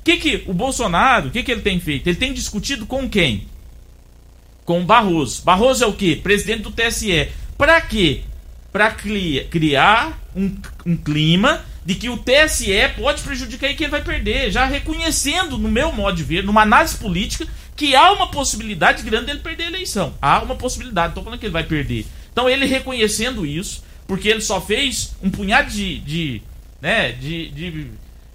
O que, que o Bolsonaro, o que, que ele tem feito? Ele tem discutido com quem? Com o Barroso. Barroso é o quê? Presidente do TSE. Para quê? Para criar um, um clima de que o TSE pode prejudicar e que ele vai perder, já reconhecendo, no meu modo de ver, numa análise política, que há uma possibilidade grande dele perder a eleição. Há uma possibilidade, estou falando que ele vai perder. Então ele reconhecendo isso, porque ele só fez um punhado de, de, né, de, de,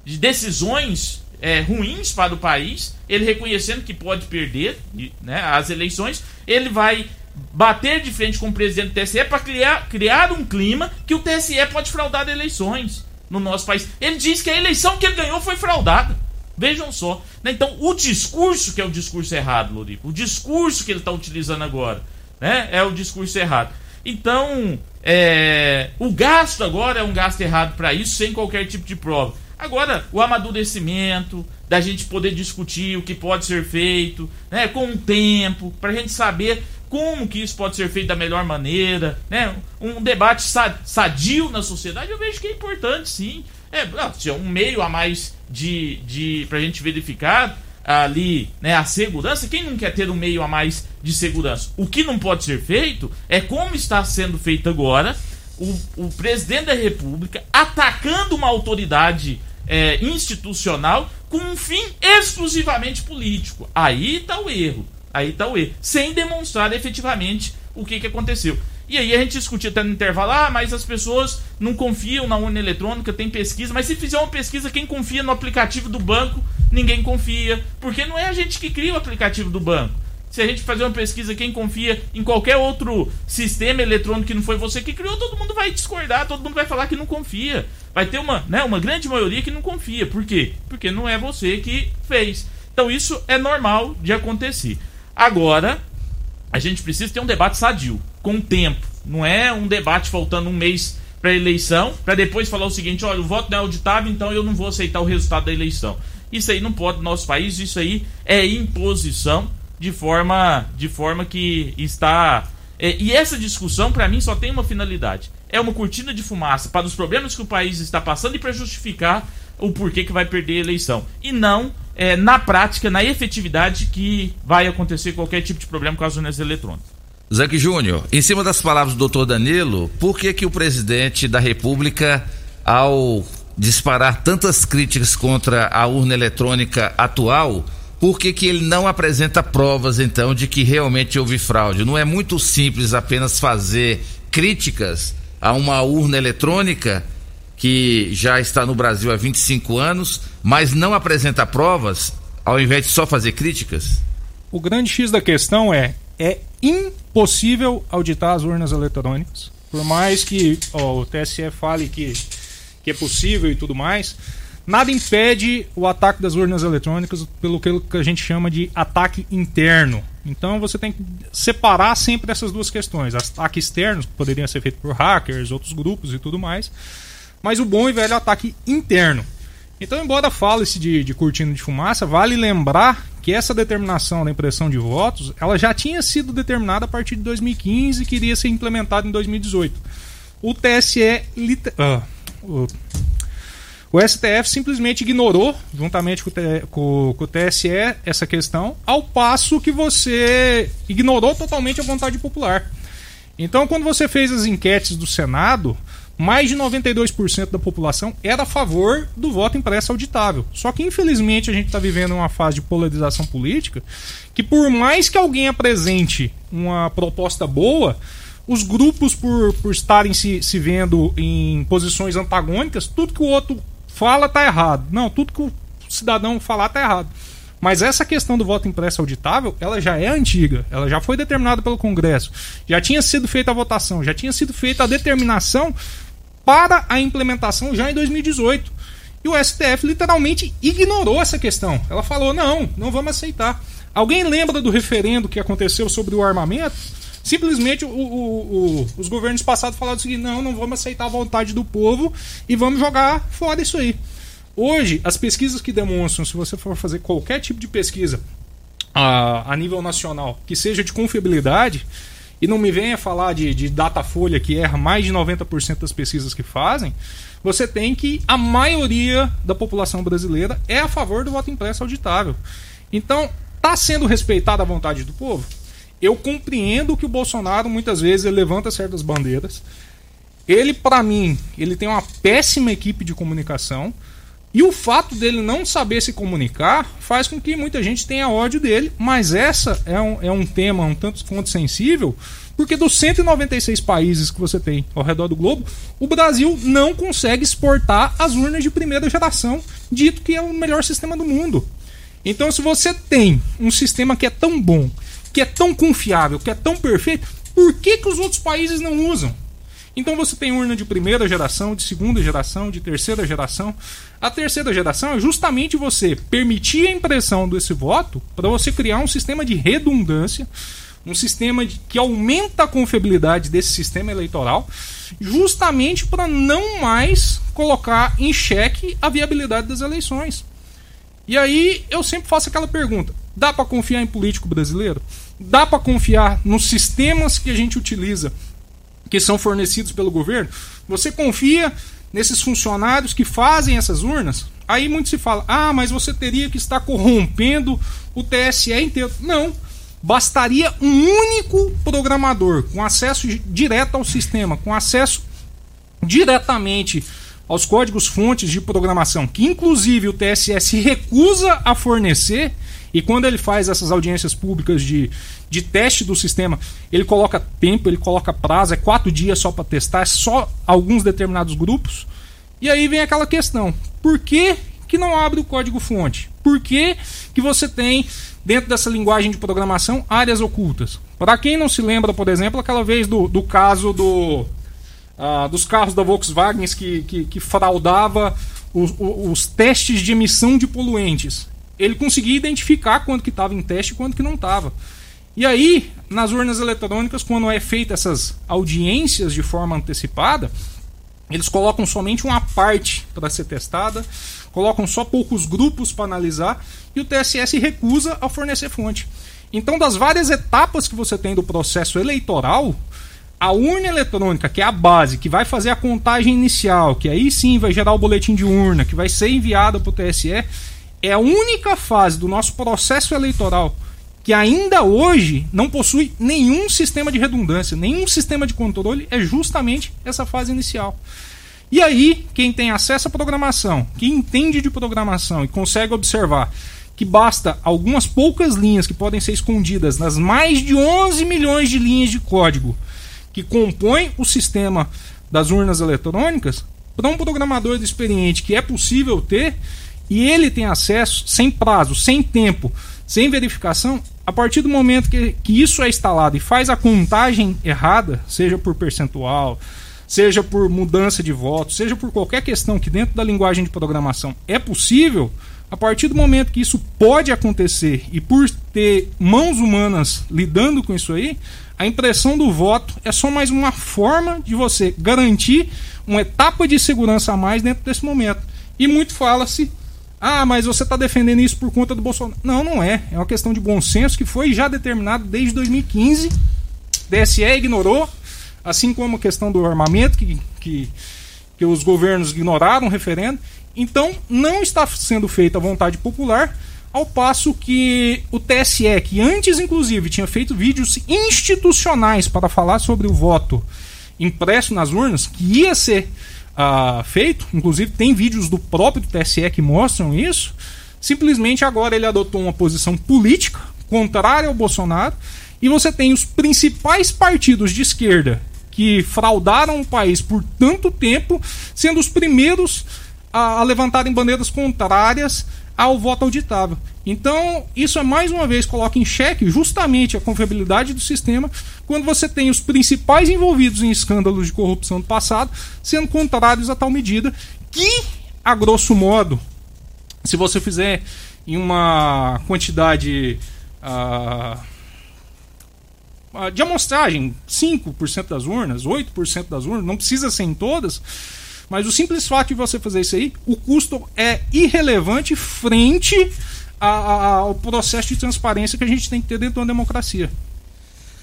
de decisões é, ruins para o país, ele reconhecendo que pode perder né, as eleições, ele vai bater de frente com o presidente do TSE para criar, criar um clima que o TSE pode fraudar eleições no nosso país. Ele diz que a eleição que ele ganhou foi fraudada. Vejam só. Né? Então, o discurso, que é o discurso errado, Lorico, o discurso que ele está utilizando agora, né? é o discurso errado. Então, é, o gasto agora é um gasto errado para isso, sem qualquer tipo de prova. Agora, o amadurecimento, da gente poder discutir o que pode ser feito, né, com o tempo, para a gente saber como que isso pode ser feito da melhor maneira, né? Um debate sadio na sociedade, eu vejo que é importante, sim. É, é um meio a mais de, de pra gente verificar ali, né, a segurança. Quem não quer ter um meio a mais de segurança? O que não pode ser feito é como está sendo feito agora, o, o presidente da República atacando uma autoridade é, institucional com um fim exclusivamente político. Aí está o erro. Aí tá o E. Sem demonstrar efetivamente o que, que aconteceu. E aí a gente discutia até no intervalo, ah, mas as pessoas não confiam na urna eletrônica, tem pesquisa, mas se fizer uma pesquisa, quem confia no aplicativo do banco, ninguém confia, porque não é a gente que cria o aplicativo do banco. Se a gente fazer uma pesquisa, quem confia em qualquer outro sistema eletrônico que não foi você que criou, todo mundo vai discordar, todo mundo vai falar que não confia. Vai ter uma, né, uma grande maioria que não confia. Por quê? Porque não é você que fez. Então isso é normal de acontecer. Agora, a gente precisa ter um debate sadio, com tempo. Não é um debate faltando um mês para eleição, para depois falar o seguinte: olha, o voto não é auditável, então eu não vou aceitar o resultado da eleição. Isso aí não pode no nosso país, isso aí é imposição de forma, de forma que está. É, e essa discussão, para mim, só tem uma finalidade: é uma cortina de fumaça para os problemas que o país está passando e para justificar o porquê que vai perder a eleição. E não é, na prática, na efetividade, que vai acontecer qualquer tipo de problema com as urnas eletrônicas. Zac Júnior, em cima das palavras do doutor Danilo, por que que o presidente da República, ao disparar tantas críticas contra a urna eletrônica atual, por que que ele não apresenta provas, então, de que realmente houve fraude? Não é muito simples apenas fazer críticas a uma urna eletrônica que já está no Brasil há 25 anos, mas não apresenta provas, ao invés de só fazer críticas? O grande X da questão é: é impossível auditar as urnas eletrônicas. Por mais que ó, o TSE fale que, que é possível e tudo mais, nada impede o ataque das urnas eletrônicas pelo que a gente chama de ataque interno. Então você tem que separar sempre essas duas questões. Ataques externos poderiam ser feitos por hackers, outros grupos e tudo mais mas o bom e velho ataque interno. Então, embora fale-se de, de cortina de fumaça, vale lembrar que essa determinação da impressão de votos ela já tinha sido determinada a partir de 2015 e queria ser implementada em 2018. O TSE. Uh, o, o STF simplesmente ignorou, juntamente com o TSE, essa questão, ao passo que você ignorou totalmente a vontade popular. Então, quando você fez as enquetes do Senado, mais de 92% da população era a favor do voto impresso auditável. Só que, infelizmente, a gente está vivendo uma fase de polarização política que, por mais que alguém apresente uma proposta boa, os grupos, por, por estarem se, se vendo em posições antagônicas, tudo que o outro fala está errado. Não, tudo que o cidadão falar está errado. Mas essa questão do voto impresso auditável, ela já é antiga, ela já foi determinada pelo Congresso, já tinha sido feita a votação, já tinha sido feita a determinação para a implementação já em 2018. E o STF literalmente ignorou essa questão. Ela falou: não, não vamos aceitar. Alguém lembra do referendo que aconteceu sobre o armamento? Simplesmente o, o, o, os governos passados falaram o seguinte: não, não vamos aceitar a vontade do povo e vamos jogar fora isso aí. Hoje, as pesquisas que demonstram, se você for fazer qualquer tipo de pesquisa a, a nível nacional, que seja de confiabilidade, e não me venha falar de, de Datafolha, que erra mais de 90% das pesquisas que fazem, você tem que a maioria da população brasileira é a favor do voto impresso auditável. Então, está sendo respeitada a vontade do povo? Eu compreendo que o Bolsonaro muitas vezes levanta certas bandeiras. Ele, para mim, ele tem uma péssima equipe de comunicação. E o fato dele não saber se comunicar faz com que muita gente tenha ódio dele. Mas essa é um, é um tema um tanto quanto sensível, porque dos 196 países que você tem ao redor do globo, o Brasil não consegue exportar as urnas de primeira geração, dito que é o melhor sistema do mundo. Então, se você tem um sistema que é tão bom, que é tão confiável, que é tão perfeito, por que, que os outros países não usam? Então você tem urna de primeira geração, de segunda geração, de terceira geração. A terceira geração é justamente você permitir a impressão desse voto para você criar um sistema de redundância, um sistema de, que aumenta a confiabilidade desse sistema eleitoral, justamente para não mais colocar em xeque a viabilidade das eleições. E aí eu sempre faço aquela pergunta: dá para confiar em político brasileiro? Dá para confiar nos sistemas que a gente utiliza, que são fornecidos pelo governo? Você confia nesses funcionários que fazem essas urnas? Aí muito se fala: ah, mas você teria que estar corrompendo o TSE inteiro. Não. Bastaria um único programador com acesso direto ao sistema, com acesso diretamente aos códigos fontes de programação, que inclusive o TSE se recusa a fornecer, e quando ele faz essas audiências públicas de, de teste do sistema, ele coloca tempo, ele coloca prazo, é quatro dias só para testar, é só alguns determinados grupos. E aí vem aquela questão: por que, que não abre o código fonte? Por que, que você tem, dentro dessa linguagem de programação, áreas ocultas? Para quem não se lembra, por exemplo, aquela vez do, do caso do, ah, dos carros da Volkswagen que, que, que fraudava os, os, testes de emissão de poluentes. Ele conseguia identificar quando que estava em teste e quando que não estava. E aí, nas urnas eletrônicas, quando é feita essas audiências de forma antecipada, eles colocam somente uma parte para ser testada, colocam só poucos grupos para analisar e o TSS recusa a fornecer fonte. Então, das várias etapas que você tem do processo eleitoral, a urna eletrônica, que é a base, que vai fazer a contagem inicial, que aí sim vai gerar o boletim de urna, que vai ser enviado para o TSE, é a única fase do nosso processo eleitoral que ainda hoje não possui nenhum sistema de redundância, nenhum sistema de controle, é justamente essa fase inicial. E aí, quem tem acesso à programação, que entende de programação e consegue observar que basta algumas poucas linhas que podem ser escondidas nas mais de 11 milhões de linhas de código que compõem o sistema das urnas eletrônicas, para um programador experiente que é possível ter, e ele tem acesso sem prazo, sem tempo, sem verificação, a partir do momento que, que isso é instalado e faz a contagem errada, seja por percentual, seja por mudança de voto, seja por qualquer questão que dentro da linguagem de programação é possível, a partir do momento que isso pode acontecer e por ter mãos humanas lidando com isso aí, a impressão do voto é só mais uma forma de você garantir uma etapa de segurança a mais dentro desse momento. E muito fala-se ah, mas você está defendendo isso por conta do Bolsonaro. Não, não é. É uma questão de bom senso que foi já determinado desde 2015. DSE ignorou, assim como a questão do armamento, que, que, que os governos ignoraram o referendo. Então, não está sendo feita a vontade popular, ao passo que o TSE, que antes, inclusive, tinha feito vídeos institucionais para falar sobre o voto impresso nas urnas, que ia ser uh, feito, inclusive tem vídeos do próprio TSE que mostram isso. Simplesmente agora ele adotou uma posição política contrária ao Bolsonaro e você tem os principais partidos de esquerda que fraudaram o país por tanto tempo, sendo os primeiros a, a levantarem bandeiras contrárias ao voto auditável. Então, isso é mais uma vez coloca em xeque justamente a confiabilidade do sistema quando você tem os principais envolvidos em escândalos de corrupção do passado sendo contrários a tal medida que, a grosso modo, se você fizer em uma quantidade uh, de amostragem, 5% das urnas, 8% das urnas, não precisa ser em todas, Mas o simples fato de você fazer isso aí, o custo é irrelevante frente a- a- ao processo de transparência que a gente tem que ter dentro de uma democracia.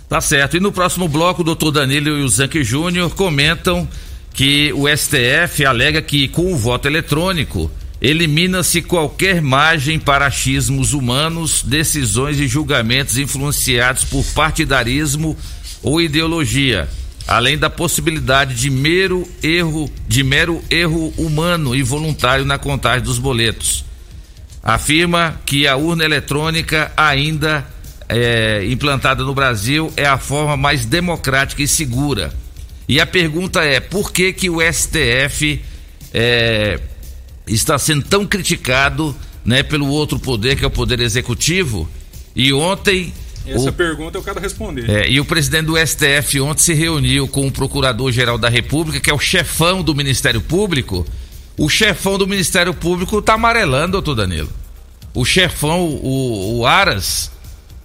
Tá certo. E no próximo bloco, o doutor Danilo e o Zanke Júnior comentam que o STF alega que com o voto eletrônico elimina-se qualquer margem para achismos humanos, decisões e julgamentos influenciados por partidarismo ou ideologia, além da possibilidade de mero erro, de mero erro humano e voluntário na contagem dos boletos afirma que a urna eletrônica ainda é, implantada no Brasil é a forma mais democrática e segura. E a pergunta é por que que o STF é, está sendo tão criticado, né, pelo outro poder que é o poder executivo? E ontem Essa o- pergunta eu quero responder. é, e o presidente do STF ontem se reuniu com o procurador-geral da República, que é o chefão do Ministério Público. O chefão do Ministério Público tá amarelando, doutor Danilo. O chefão, o, o Aras,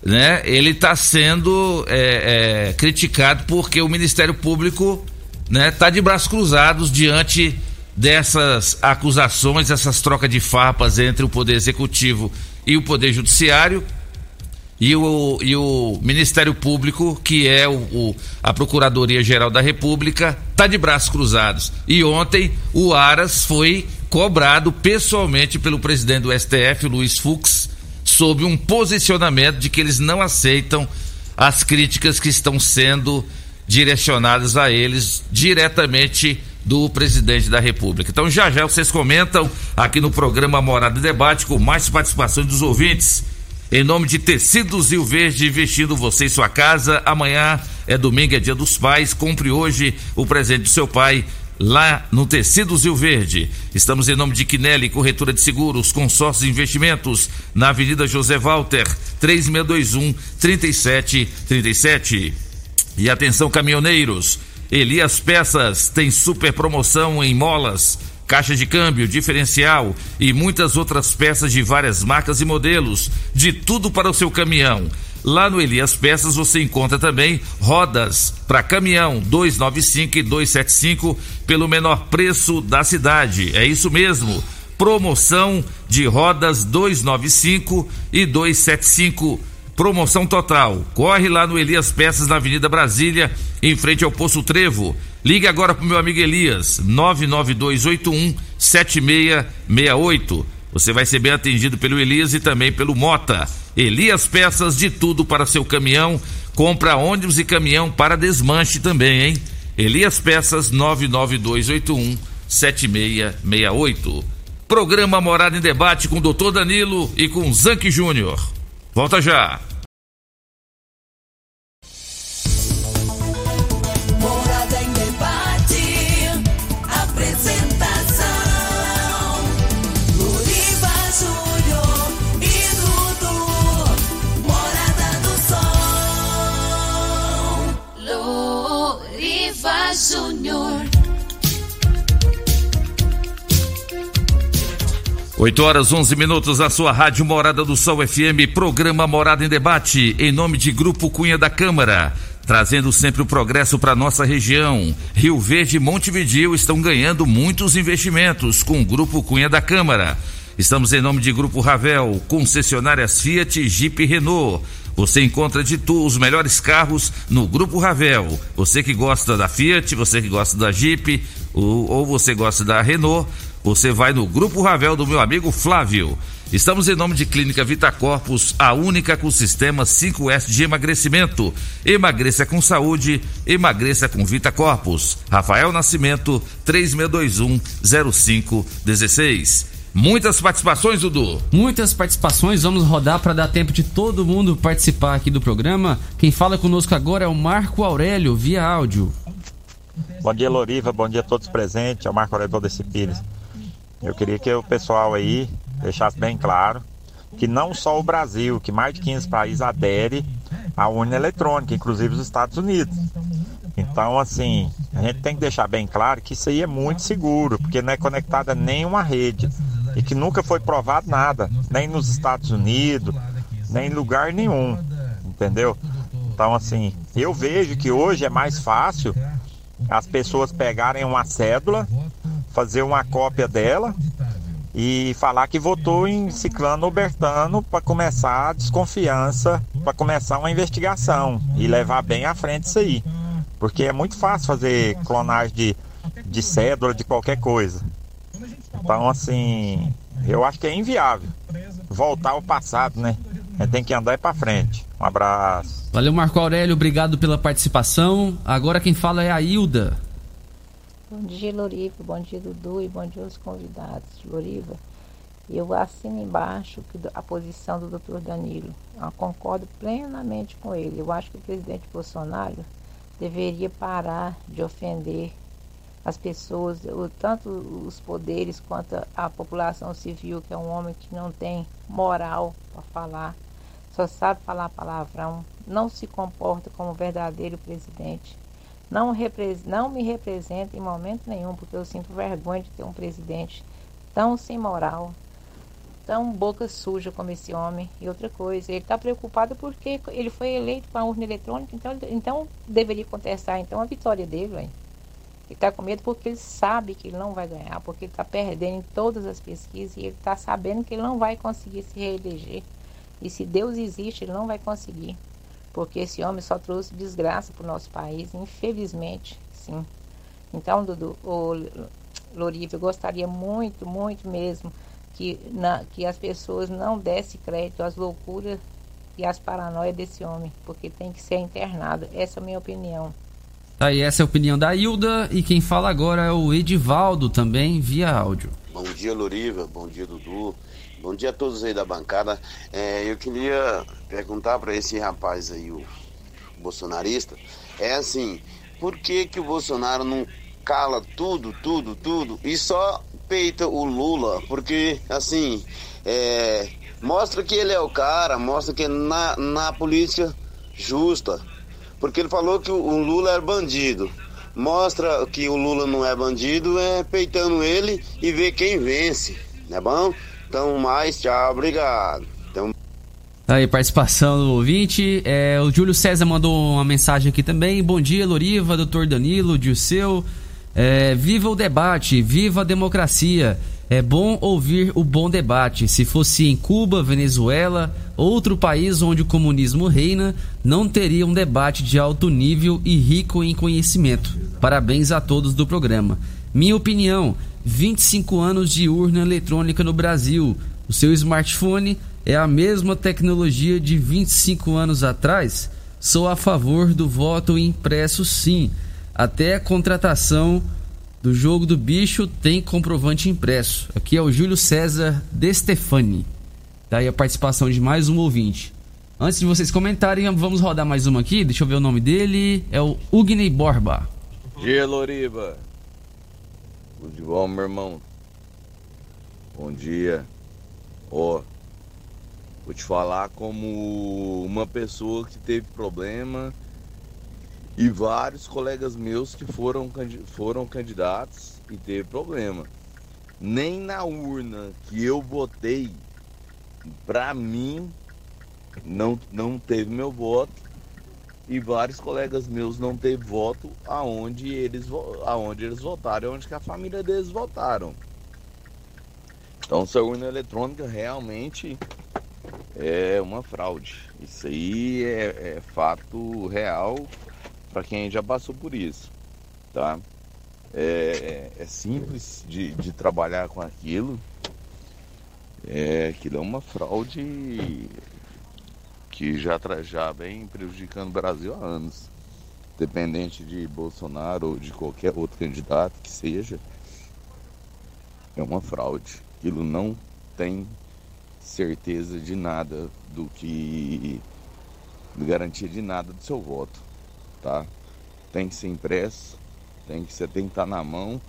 né? Ele tá sendo é, é, criticado porque o Ministério Público, né? Tá de braços cruzados diante dessas acusações, essas trocas de farpas entre o Poder Executivo e o Poder Judiciário e o, e o Ministério Público, que é o, o- a Procuradoria-Geral da República, está de braços cruzados. E ontem o Aras foi cobrado pessoalmente pelo presidente do STF, Luiz Fux, sobre um posicionamento de que eles não aceitam as críticas que estão sendo direcionadas a eles diretamente do presidente da República. Então já já vocês comentam aqui no programa Morada e Debate com mais participações dos ouvintes. Em nome de Tecidos Rio Verde, investindo você em sua casa. Amanhã é domingo, é dia dos pais. Compre hoje o presente do seu pai lá no Tecidos Rio Verde. Estamos em nome de Quinelli, corretora de seguros, consórcios e investimentos, na Avenida José Walter, 3621 3737. E atenção, caminhoneiros. Elias Peças tem super promoção em molas, caixa de câmbio, diferencial e muitas outras peças de várias marcas e modelos, de tudo para o seu caminhão. Lá no Elias Peças você encontra também rodas para caminhão 295 e 275 pelo menor preço da cidade. É isso mesmo. Promoção de rodas 295 e 275 Promoção total. Corre lá no Elias Peças, na Avenida Brasília, em frente ao Poço Trevo. Ligue agora pro meu amigo Elias, 99281 7668. Você vai ser bem atendido pelo Elias e também pelo Mota. Elias Peças de tudo para seu caminhão. Compra ônibus e caminhão para desmanche também, hein? Elias Peças 99281 7668. Programa Morada em Debate com o Dr. Danilo e com Zanque Júnior. Volta já. 8 horas 11 minutos, a sua rádio Morada do Sol FM, programa Morada em Debate, em nome de Grupo Cunha da Câmara, trazendo sempre o progresso para nossa região. Rio Verde e Montevideo estão ganhando muitos investimentos com o Grupo Cunha da Câmara. Estamos em nome de Grupo Ravel, concessionárias Fiat, Jeep e Renault. Você encontra de tudo os melhores carros no Grupo Ravel. Você que gosta da Fiat, você que gosta da Jeep, ou, ou você gosta da Renault, você vai no Grupo Ravel do meu amigo Flávio. Estamos em nome de Clínica Vita Corpus, a única com sistema 5S de emagrecimento. Emagreça com saúde, emagreça com Vita Corpus. Rafael Nascimento, 3621-0516. Muitas participações, Dudu. Muitas participações, vamos rodar para dar tempo de todo mundo participar aqui do programa. Quem fala conosco agora é o Marco Aurélio, via áudio. Bom dia, Loriva. Bom dia a todos presentes. É o Marco Aurélio desse Pires. Eu queria que o pessoal aí deixasse bem claro que não só o Brasil, que mais de 15 países adere à urna eletrônica, inclusive os Estados Unidos. Então, assim, a gente tem que deixar bem claro que isso aí é muito seguro, porque não é conectada a nenhuma rede e que nunca foi provado nada, nem nos Estados Unidos, nem em lugar nenhum, entendeu? Então, assim, eu vejo que hoje é mais fácil as pessoas pegarem uma cédula, fazer uma cópia dela e falar que votou em Ciclano Bertano para começar a desconfiança, para começar uma investigação e levar bem à frente isso aí. Porque é muito fácil fazer clonagem de, de cédula, de qualquer coisa. Então, assim, eu acho que é inviável voltar ao passado, né? Gente tem que andar para frente. Um abraço. Valeu, Marco Aurélio, obrigado pela participação. Agora quem fala é a Hilda. Bom dia, Loriva. Bom dia, Dudu. E bom dia aos convidados. Loriva, eu assino embaixo a posição do doutor Danilo. Eu concordo plenamente com ele. Eu acho que o presidente Bolsonaro deveria parar de ofender as pessoas, tanto os poderes quanto a população civil, que é um homem que não tem moral para falar, só sabe falar palavrão, não se comporta como verdadeiro presidente não, não me representa em momento nenhum, porque eu sinto vergonha de ter um presidente tão sem moral, tão boca suja como esse homem. E outra coisa, ele está preocupado porque ele foi eleito com a urna eletrônica, então, então deveria contestar então a vitória dele. Ué. Ele está com medo porque ele sabe que ele não vai ganhar, porque ele está perdendo em todas as pesquisas e ele está sabendo que ele não vai conseguir se reeleger. E se Deus existe, ele não vai conseguir porque esse homem só trouxe desgraça para o nosso país, infelizmente, sim. Então, Dudu, o Loriva, eu gostaria muito, muito mesmo que, na, que as pessoas não dessem crédito às loucuras e às paranoias desse homem, porque tem que ser internado. Essa é a minha opinião. Tá aí, essa é a opinião da Hilda. E quem fala agora é o Edivaldo, também via áudio. Bom dia, Loriva. Bom dia, Dudu. Bom dia a todos aí da bancada. É, eu queria perguntar para esse rapaz aí, o bolsonarista, é assim, por que que o Bolsonaro não cala tudo, tudo, tudo e só peita o Lula? Porque, assim, é, mostra que ele é o cara, mostra que é na, na política justa. Porque ele falou que o, Lula era bandido. Mostra que o Lula não é bandido, é peitando ele e ver quem vence, né bom? Então, mais, tchau, obrigado. Então, Tá aí, participação do ouvinte. É, o Júlio César mandou uma mensagem aqui também. Bom dia, Loriva, doutor Danilo, Dirceu. É, viva o debate, viva a democracia. É bom ouvir o bom debate. Se fosse em Cuba, Venezuela, outro país onde o comunismo reina, não teria um debate de alto nível e rico em conhecimento. Parabéns a todos do programa. Minha opinião: 25 anos de urna eletrônica no Brasil. O seu smartphone é a mesma tecnologia de 25 anos atrás? Sou a favor do voto impresso, sim. Até a contratação do jogo do bicho tem comprovante impresso. Aqui é o Júlio César De Stefani. Daí a participação de mais um ouvinte. Antes de vocês comentarem, vamos rodar mais uma aqui. Deixa eu ver o nome dele. É o Ugney Borba. dia, Tudo de bom, meu irmão? Bom dia. Ó, vou te falar como uma pessoa que teve problema e vários colegas meus que foram, foram candidatos e teve problema. Nem na urna que eu votei, pra mim, não, não teve meu voto e vários colegas meus não teve voto aonde eles aonde eles votaram, onde que a família deles votaram. Então, essa urna eletrônica realmente é uma fraude. Isso aí é, é fato real para quem já passou por isso, tá? É, é simples de, de trabalhar com aquilo. É, aquilo é uma fraude que já, já vem prejudicando o Brasil há anos. Dependente de Bolsonaro ou de qualquer outro candidato que seja, é uma fraude. Aquilo não tem certeza de nada do que. garantia de nada do seu voto, tá? Tem que ser impresso, tem que, você tem que estar na mão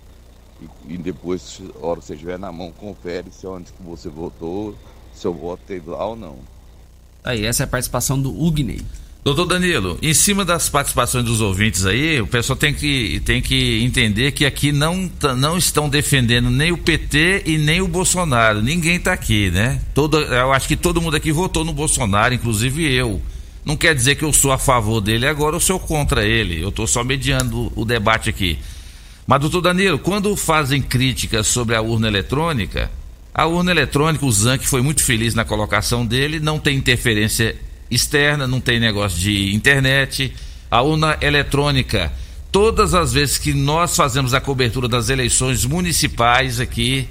e, e depois, hora que você estiver na mão, confere se onde que você votou, seu voto teve lá ou não. Aí, essa é a participação do Ugney. Doutor Danilo, em cima das participações dos ouvintes aí, o pessoal tem que, tem que entender que aqui não, tá- não estão defendendo nem o PT e nem o Bolsonaro. Ninguém está aqui, né? Todo, eu acho que todo mundo aqui votou no Bolsonaro, inclusive eu. Não quer dizer que eu sou a favor dele agora ou sou contra ele. Eu estou só mediando o debate aqui. Mas, doutor Danilo, quando fazem críticas sobre a urna eletrônica, a urna eletrônica, o Zanck foi muito feliz na colocação dele, não tem interferência externa, não tem negócio de internet. A urna eletrônica, todas as vezes que nós fazemos a cobertura das eleições municipais aqui,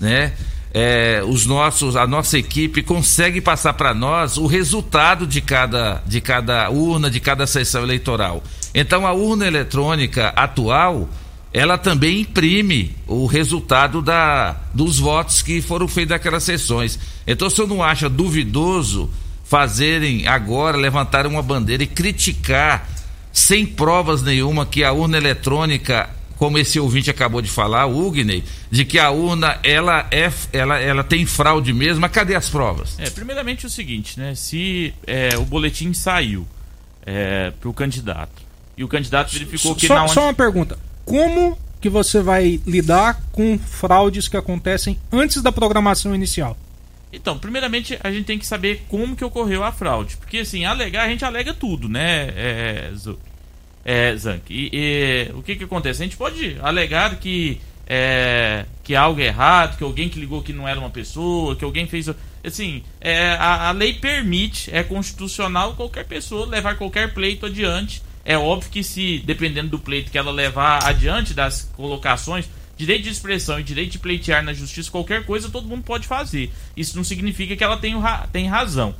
né? é, os nossos, a nossa equipe consegue passar para nós o resultado de cada, de cada urna, de cada sessão eleitoral. Então a urna eletrônica atual, ela também imprime o resultado da, dos votos que foram feitos naquelas sessões. Então, se eu não acha duvidoso fazerem agora, levantar uma bandeira e criticar sem provas nenhuma que a urna eletrônica como esse ouvinte acabou de falar, o Ugney, de que a urna ela é ela, ela tem fraude mesmo, mas cadê as provas? É, primeiramente o seguinte, né? Se é, o boletim saiu é, para o candidato e o candidato verificou que só, na onde... só uma pergunta. Como que você vai lidar com fraudes que acontecem antes da programação inicial? Então, primeiramente a gente tem que saber como que ocorreu a fraude, porque assim, alegar a gente alega tudo, né, é, é, Zank. E, e, o que que acontece? A gente pode alegar que é, que algo é errado, que alguém que ligou que não era uma pessoa, que alguém fez. Assim, é, a, a lei permite, é constitucional qualquer pessoa levar qualquer pleito adiante. É óbvio que se, dependendo do pleito que ela levar adiante das colocações, direito de expressão e direito de pleitear na justiça, qualquer coisa todo mundo pode fazer. Isso não significa que ela tem, tem razão.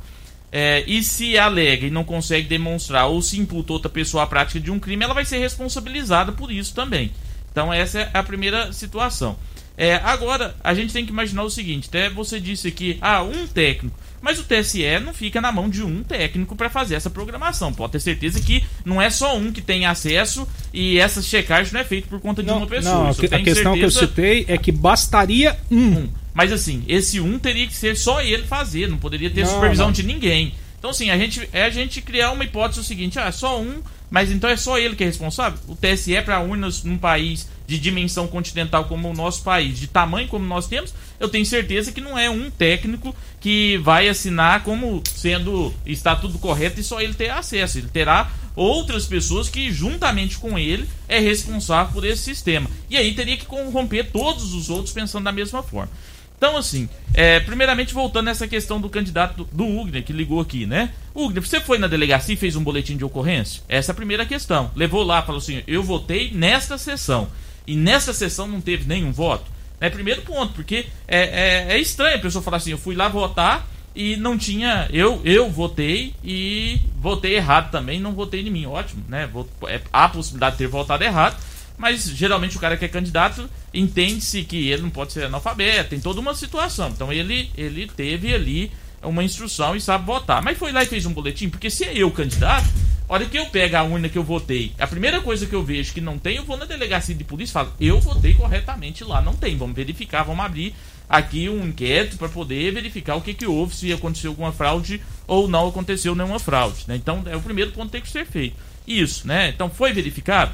É, e se alega e não consegue demonstrar ou se imputa outra pessoa a prática de um crime, ela vai ser responsabilizada por isso também. Então essa é a primeira situação. É, agora, a gente tem que imaginar o seguinte: até você disse aqui, ah, um técnico. Mas o TSE não fica na mão de um técnico para fazer essa programação. Pode ter certeza que não é só um que tem acesso e essa checagem não é feita por conta de Não, uma pessoa. não, Isso a questão que eu certeza- citei é que bastaria um. Mas assim, esse um teria que ser só ele fazer, não poderia ter Não, supervisão não. de ninguém. Então assim, a gente é a gente criar uma hipótese o seguinte, ah, só um, mas então é só ele que é responsável? O TSE para urnas num país de dimensão continental como o nosso país, de tamanho como nós temos, eu tenho certeza que não é um técnico que vai assinar como sendo está tudo correto e só ele ter acesso. Ele terá outras pessoas que juntamente com ele é responsável por esse sistema. E aí teria que corromper todos os outros pensando da mesma forma. Então, assim, é, primeiramente voltando nessa questão do candidato do, do Ugner, que ligou aqui, né? Ugner, você foi na delegacia e fez um boletim de ocorrência? Essa é a primeira questão. Levou lá, falou assim: eu votei nesta sessão. E nessa sessão não teve nenhum voto. É primeiro ponto, porque é, é, é estranho a pessoa falar assim: eu fui lá votar e não tinha. Eu, eu votei e votei errado também, não votei em mim. Ótimo, né? É, há a possibilidade de ter votado errado. Mas geralmente o cara que é candidato entende-se que ele não pode ser analfabeto, tem toda uma situação. Então ele, ele teve ali uma instrução e sabe votar. Mas foi lá e fez um boletim, porque se é eu candidato, a hora que eu pego a urna que eu votei, a primeira coisa que eu vejo que não tem, eu vou na delegacia de polícia e falo, eu votei corretamente lá, não tem, vamos verificar, vamos abrir aqui um inquérito para poder verificar o que, que houve, se aconteceu alguma fraude ou não aconteceu nenhuma fraude. Né? Então é o primeiro ponto que tem que ser feito. Isso, né? Então foi verificado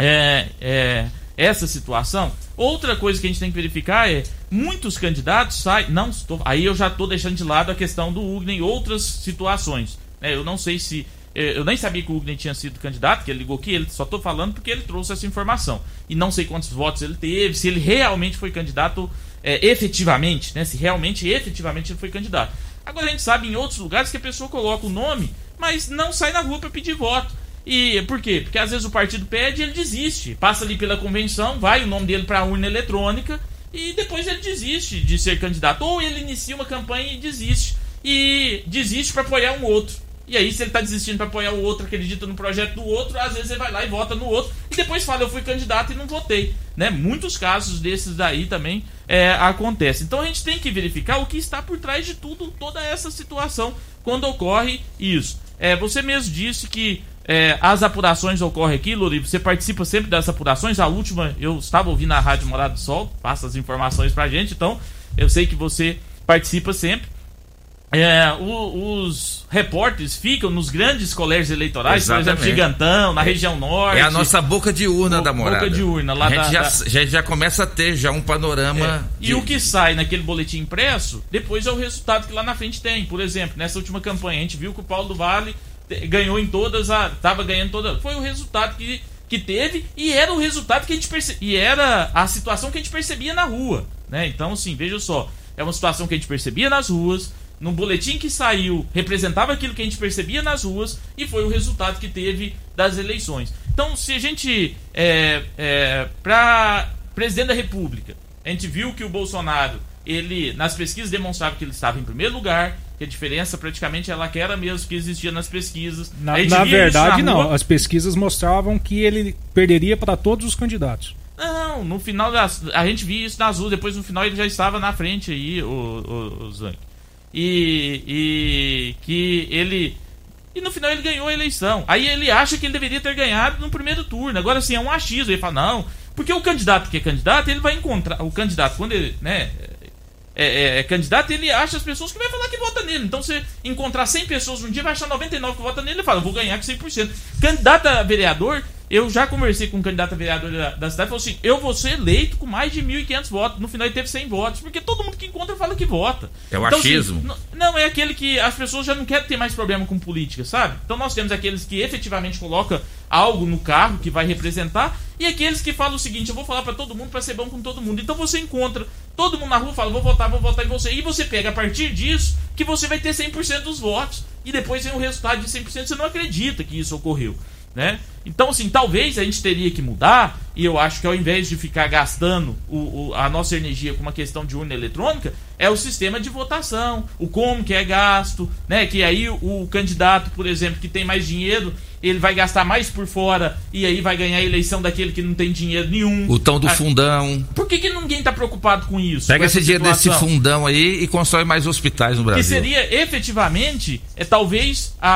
é, é, essa situação. Outra coisa que a gente tem que verificar é muitos candidatos saem. Não. Aí eu já estou deixando de lado a questão do Ugnen em outras situações. né? eu não sei se. eh, Eu nem sabia que o Ugnen tinha sido candidato, que ele ligou aqui, ele só estou falando porque ele trouxe essa informação. E não sei quantos votos ele teve, se ele realmente foi candidato eh, efetivamente, né? Se realmente efetivamente ele foi candidato. Agora a gente sabe em outros lugares que a pessoa coloca o nome, mas não sai na rua para pedir voto. E por quê? Porque às vezes o partido pede e ele desiste. Passa ali pela convenção, vai o nome dele para a urna eletrônica e depois ele desiste de ser candidato. Ou ele inicia uma campanha e desiste. E desiste para apoiar um outro. E aí, se ele tá desistindo para apoiar o outro, acredita no projeto do outro, às vezes ele vai lá e vota no outro, e depois fala, eu fui candidato e não votei. Né? Muitos casos desses daí também é, acontecem. Então a gente tem que verificar o que está por trás de tudo, toda essa situação, quando ocorre isso. É, você mesmo disse que é, as apurações ocorrem aqui, Lori, você participa sempre das apurações. A última, eu estava ouvindo na Rádio Morado do Sol, passa as informações pra gente, então eu sei que você participa sempre. É, o- os repórteres ficam nos grandes colégios eleitorais, por exemplo, Exatamente. Gigantão, na É- região norte. É a nossa boca de urna Bo- da morada. Boca de urna, lá a gente da- já, da- já, já começa a ter já um panorama. e o que sai naquele boletim impresso, depois é o resultado que lá na frente tem. Por exemplo, nessa última campanha, a gente viu que o Paulo do Vale ganhou em todas, a, tava ganhando todas. Foi o resultado que que teve e era o resultado que a gente perce... e era a situação que a gente percebia na rua, né? Então, assim, veja só, é uma situação que a gente percebia nas ruas, no boletim que saiu representava aquilo que a gente percebia nas ruas e foi o resultado que teve das eleições. Então, se a gente é, é, para presidente da República, a gente viu que o Bolsonaro ele nas pesquisas demonstrava que ele estava em primeiro lugar, que a diferença praticamente ela que era mesmo que existia nas pesquisas. Na, na verdade, na não. As pesquisas mostravam que ele perderia para todos os candidatos. Não, no final das, a gente via isso nas ruas, depois no final ele já estava na frente aí, o, o, o Zank. E, e que ele. E no final ele ganhou a eleição. Aí ele acha que ele deveria ter ganhado no primeiro turno. Agora assim, é um achismo. Ele fala, não, porque o candidato que é candidato, ele vai encontrar. O candidato, quando ele, né, é, é- é candidato, ele acha as pessoas que vai falar que vota nele. Então, você encontrar 100 pessoas um dia, vai achar 99 que vota nele, ele fala, vou ganhar com 100%. Candidato a vereador, eu já conversei com um candidato a vereador da, da cidade, falou assim, eu vou ser eleito com mais de 1.500 votos. No final ele teve 100 votos, porque todo mundo que encontra fala que vota. É o Então, assim, achismo. n- não, é aquele que as pessoas já não querem ter mais problema com política, sabe? Então nós temos aqueles que efetivamente colocam algo no carro que vai representar e aqueles que falam o seguinte: eu vou falar pra todo mundo pra ser bom com todo mundo. Então você encontra todo mundo na rua fala: vou votar, vou votar em você. E você pega a partir disso que você vai ter 100% dos votos. E depois vem o resultado de 100%. Você não acredita que isso ocorreu. Né? Então, assim, talvez a gente teria que mudar, e eu acho que ao invés de ficar gastando o, o- a nossa energia com uma questão de urna eletrônica, é o sistema de votação, o como que é gasto, né? Que aí o, o candidato, por exemplo, que tem mais dinheiro, ele vai gastar mais por fora e aí vai ganhar a eleição daquele que não tem dinheiro nenhum. O tão do Ah, fundão. Por que, que ninguém tá preocupado com isso? Pega com esse dinheiro desse fundão aí e constrói mais hospitais no Brasil. Que seria efetivamente, é talvez a,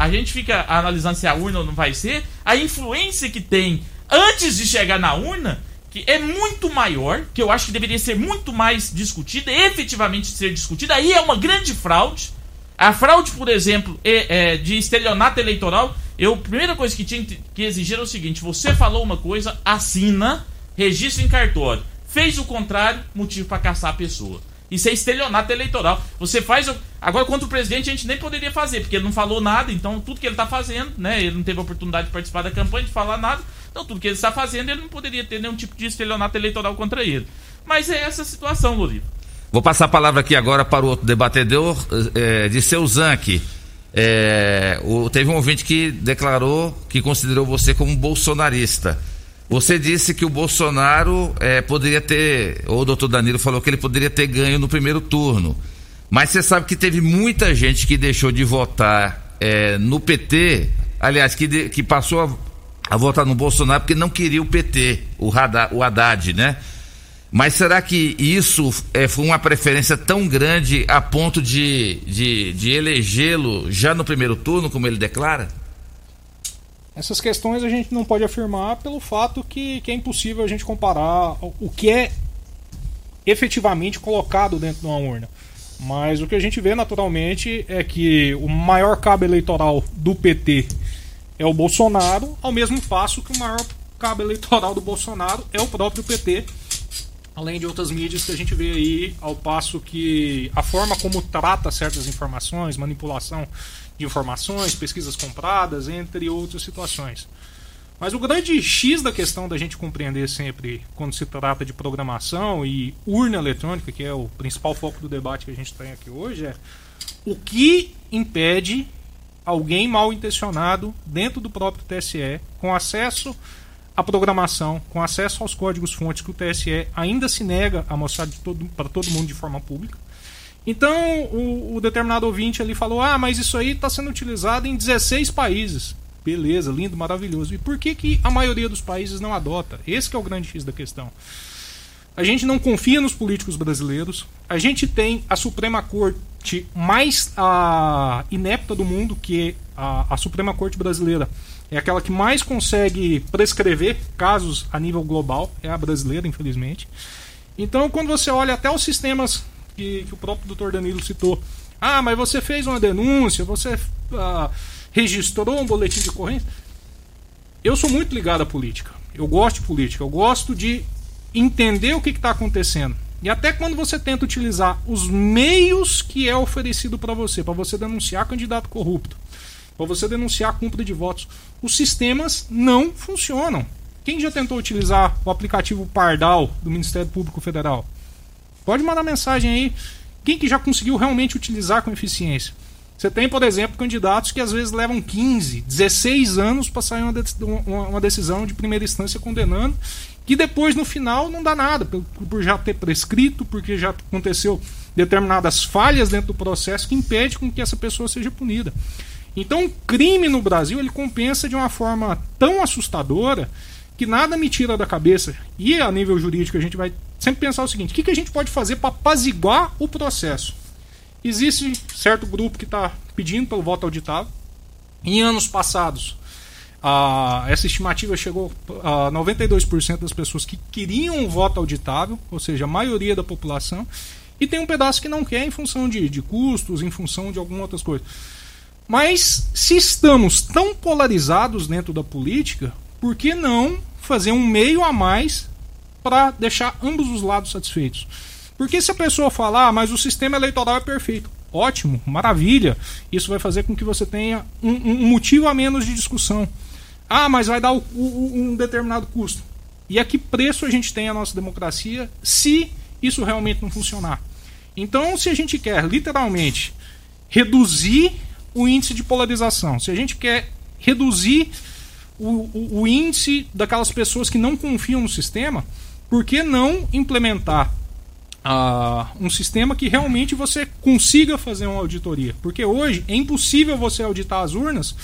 a, a gente fica analisando se a urna ou não vai ser, a influência que tem antes de chegar na urna, que é muito maior, que eu acho que deveria ser muito mais discutida, efetivamente ser discutida. Aí é uma grande fraude. A fraude, por exemplo, é, é, de estelionato eleitoral, eu, a primeira coisa que tinha que exigir era o seguinte: você falou uma coisa, assina, registra em cartório. Fez o contrário, motivo para caçar a pessoa. Isso é estelionato eleitoral. Você faz. Agora, contra o presidente, a gente nem poderia fazer, porque ele não falou nada, então tudo que ele está fazendo, né? Ele não teve a oportunidade de participar da campanha, de falar nada. Então, tudo que ele está fazendo, ele não poderia ter nenhum tipo de estelionato eleitoral contra ele. Mas é essa a situação, Loriva. Vou passar a palavra aqui agora para o outro debatedor, eh, de seu Zanck. Eh, o- teve um ouvinte que declarou que considerou você como bolsonarista. Você disse que o Bolsonaro eh, poderia ter, ou o doutor Danilo falou que ele poderia ter ganho no primeiro turno. Mas você sabe que teve muita gente que deixou de votar eh, no PT, aliás, que, de- que passou a, a votar no Bolsonaro porque não queria o PT, o, Haddad, o Haddad, né? Mas será que isso é, foi uma preferência tão grande a ponto de, de, de elegê-lo já no primeiro turno, como ele declara? Essas questões a gente não pode afirmar pelo fato que, que é impossível a gente comparar o que é efetivamente colocado dentro de uma urna. Mas o que a gente vê naturalmente é que o maior cabo eleitoral do PT é o Bolsonaro, ao mesmo passo que o maior cabo eleitoral do Bolsonaro é o próprio PT, além de outras mídias que a gente vê aí, ao passo que a forma como trata certas informações, manipulação de informações, pesquisas compradas, entre outras situações. Mas o grande X da questão da gente compreender sempre quando se trata de programação e urna eletrônica, que é o principal foco do debate que a gente tem aqui hoje, é o que impede alguém mal intencionado dentro do próprio TSE, com acesso à programação, com acesso aos códigos-fontes que o TSE ainda se nega a mostrar para todo mundo de forma pública. Então, o, o determinado ouvinte ali falou: ah, mas isso aí está sendo utilizado em 16 países. Beleza, lindo, maravilhoso. E por que, que a maioria dos países não adota? Esse é o grande X da questão. A gente não confia nos políticos brasileiros. A gente tem a Suprema Corte mais ah, inepta do mundo, que é a, a Suprema Corte brasileira. É aquela que mais consegue prescrever casos a nível global. É a brasileira, infelizmente. Então, quando você olha até os sistemas que, que o próprio doutor Danilo citou. Ah, mas você fez uma denúncia, você ah, registrou um boletim de ocorrência. Eu sou muito ligado à política. Eu gosto de política. Eu gosto de entender o que está acontecendo. E até quando você tenta utilizar os meios que é oferecido para você, para você denunciar candidato corrupto, para você denunciar a compra de votos. Os sistemas não funcionam. Quem já tentou utilizar o aplicativo Pardal do Ministério Público Federal? Pode mandar mensagem aí. Quem que já conseguiu realmente utilizar com eficiência? Você tem, por exemplo, candidatos que às vezes levam 15, 16 anos para sair uma, de- uma- uma decisão de primeira instância condenando, que depois no final não dá nada, por já ter prescrito, porque já aconteceu determinadas falhas dentro do processo que impede com que essa pessoa seja punida. Então, o crime no Brasil ele compensa de uma forma tão assustadora que nada me tira da cabeça. E a nível jurídico a gente vai sempre pensar o seguinte: o que, que a gente pode fazer para apaziguar o processo? Existe certo grupo que está pedindo pelo voto auditável. Em anos passados, ah, essa estimativa chegou a 92% das pessoas que queriam um voto auditável, ou seja, a maioria da população, e tem um pedaço que não quer em função de, de custos, em função de algumas outras coisas. Mas se estamos tão polarizados dentro da política, por que não fazer um meio a mais para deixar ambos os lados satisfeitos? Porque se a pessoa falar, ah, mas o sistema eleitoral é perfeito, ótimo, maravilha, isso vai fazer com que você tenha um, um motivo a menos de discussão. Ah, mas vai dar o- o- um determinado custo. E a que preço a gente tem a nossa democracia se isso realmente não funcionar? Então, se a gente quer literalmente reduzir o índice de polarização, se a gente quer reduzir o, o- o índice daquelas pessoas que não confiam no sistema, por que não implementar ah, um sistema que realmente você consiga fazer uma auditoria? Porque hoje é impossível você auditar as urnas,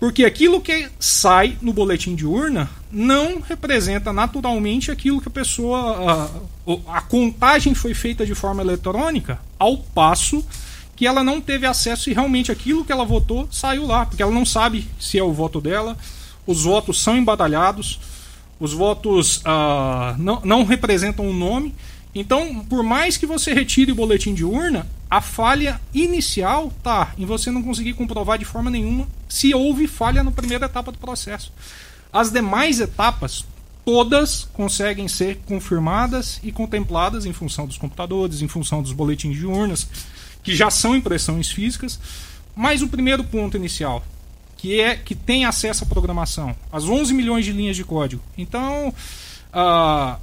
porque aquilo que sai no boletim de urna não representa naturalmente aquilo que a pessoa. O- a contagem foi feita de forma eletrônica, ao passo que ela não teve acesso e realmente aquilo que ela votou saiu lá, porque ela não sabe se é o voto dela, os votos são embadalhados, os votos ah, não, não representam o nome. Então, por mais que você retire o boletim de urna, a falha inicial tá em você não conseguir comprovar de forma nenhuma se houve falha na primeira etapa do processo. As demais etapas, todas conseguem ser confirmadas e contempladas em função dos computadores, em função dos boletins de urnas, que já são impressões físicas. Mas o primeiro ponto inicial, que é que tem acesso à programação, as 11 milhões de linhas de código. Então, ah,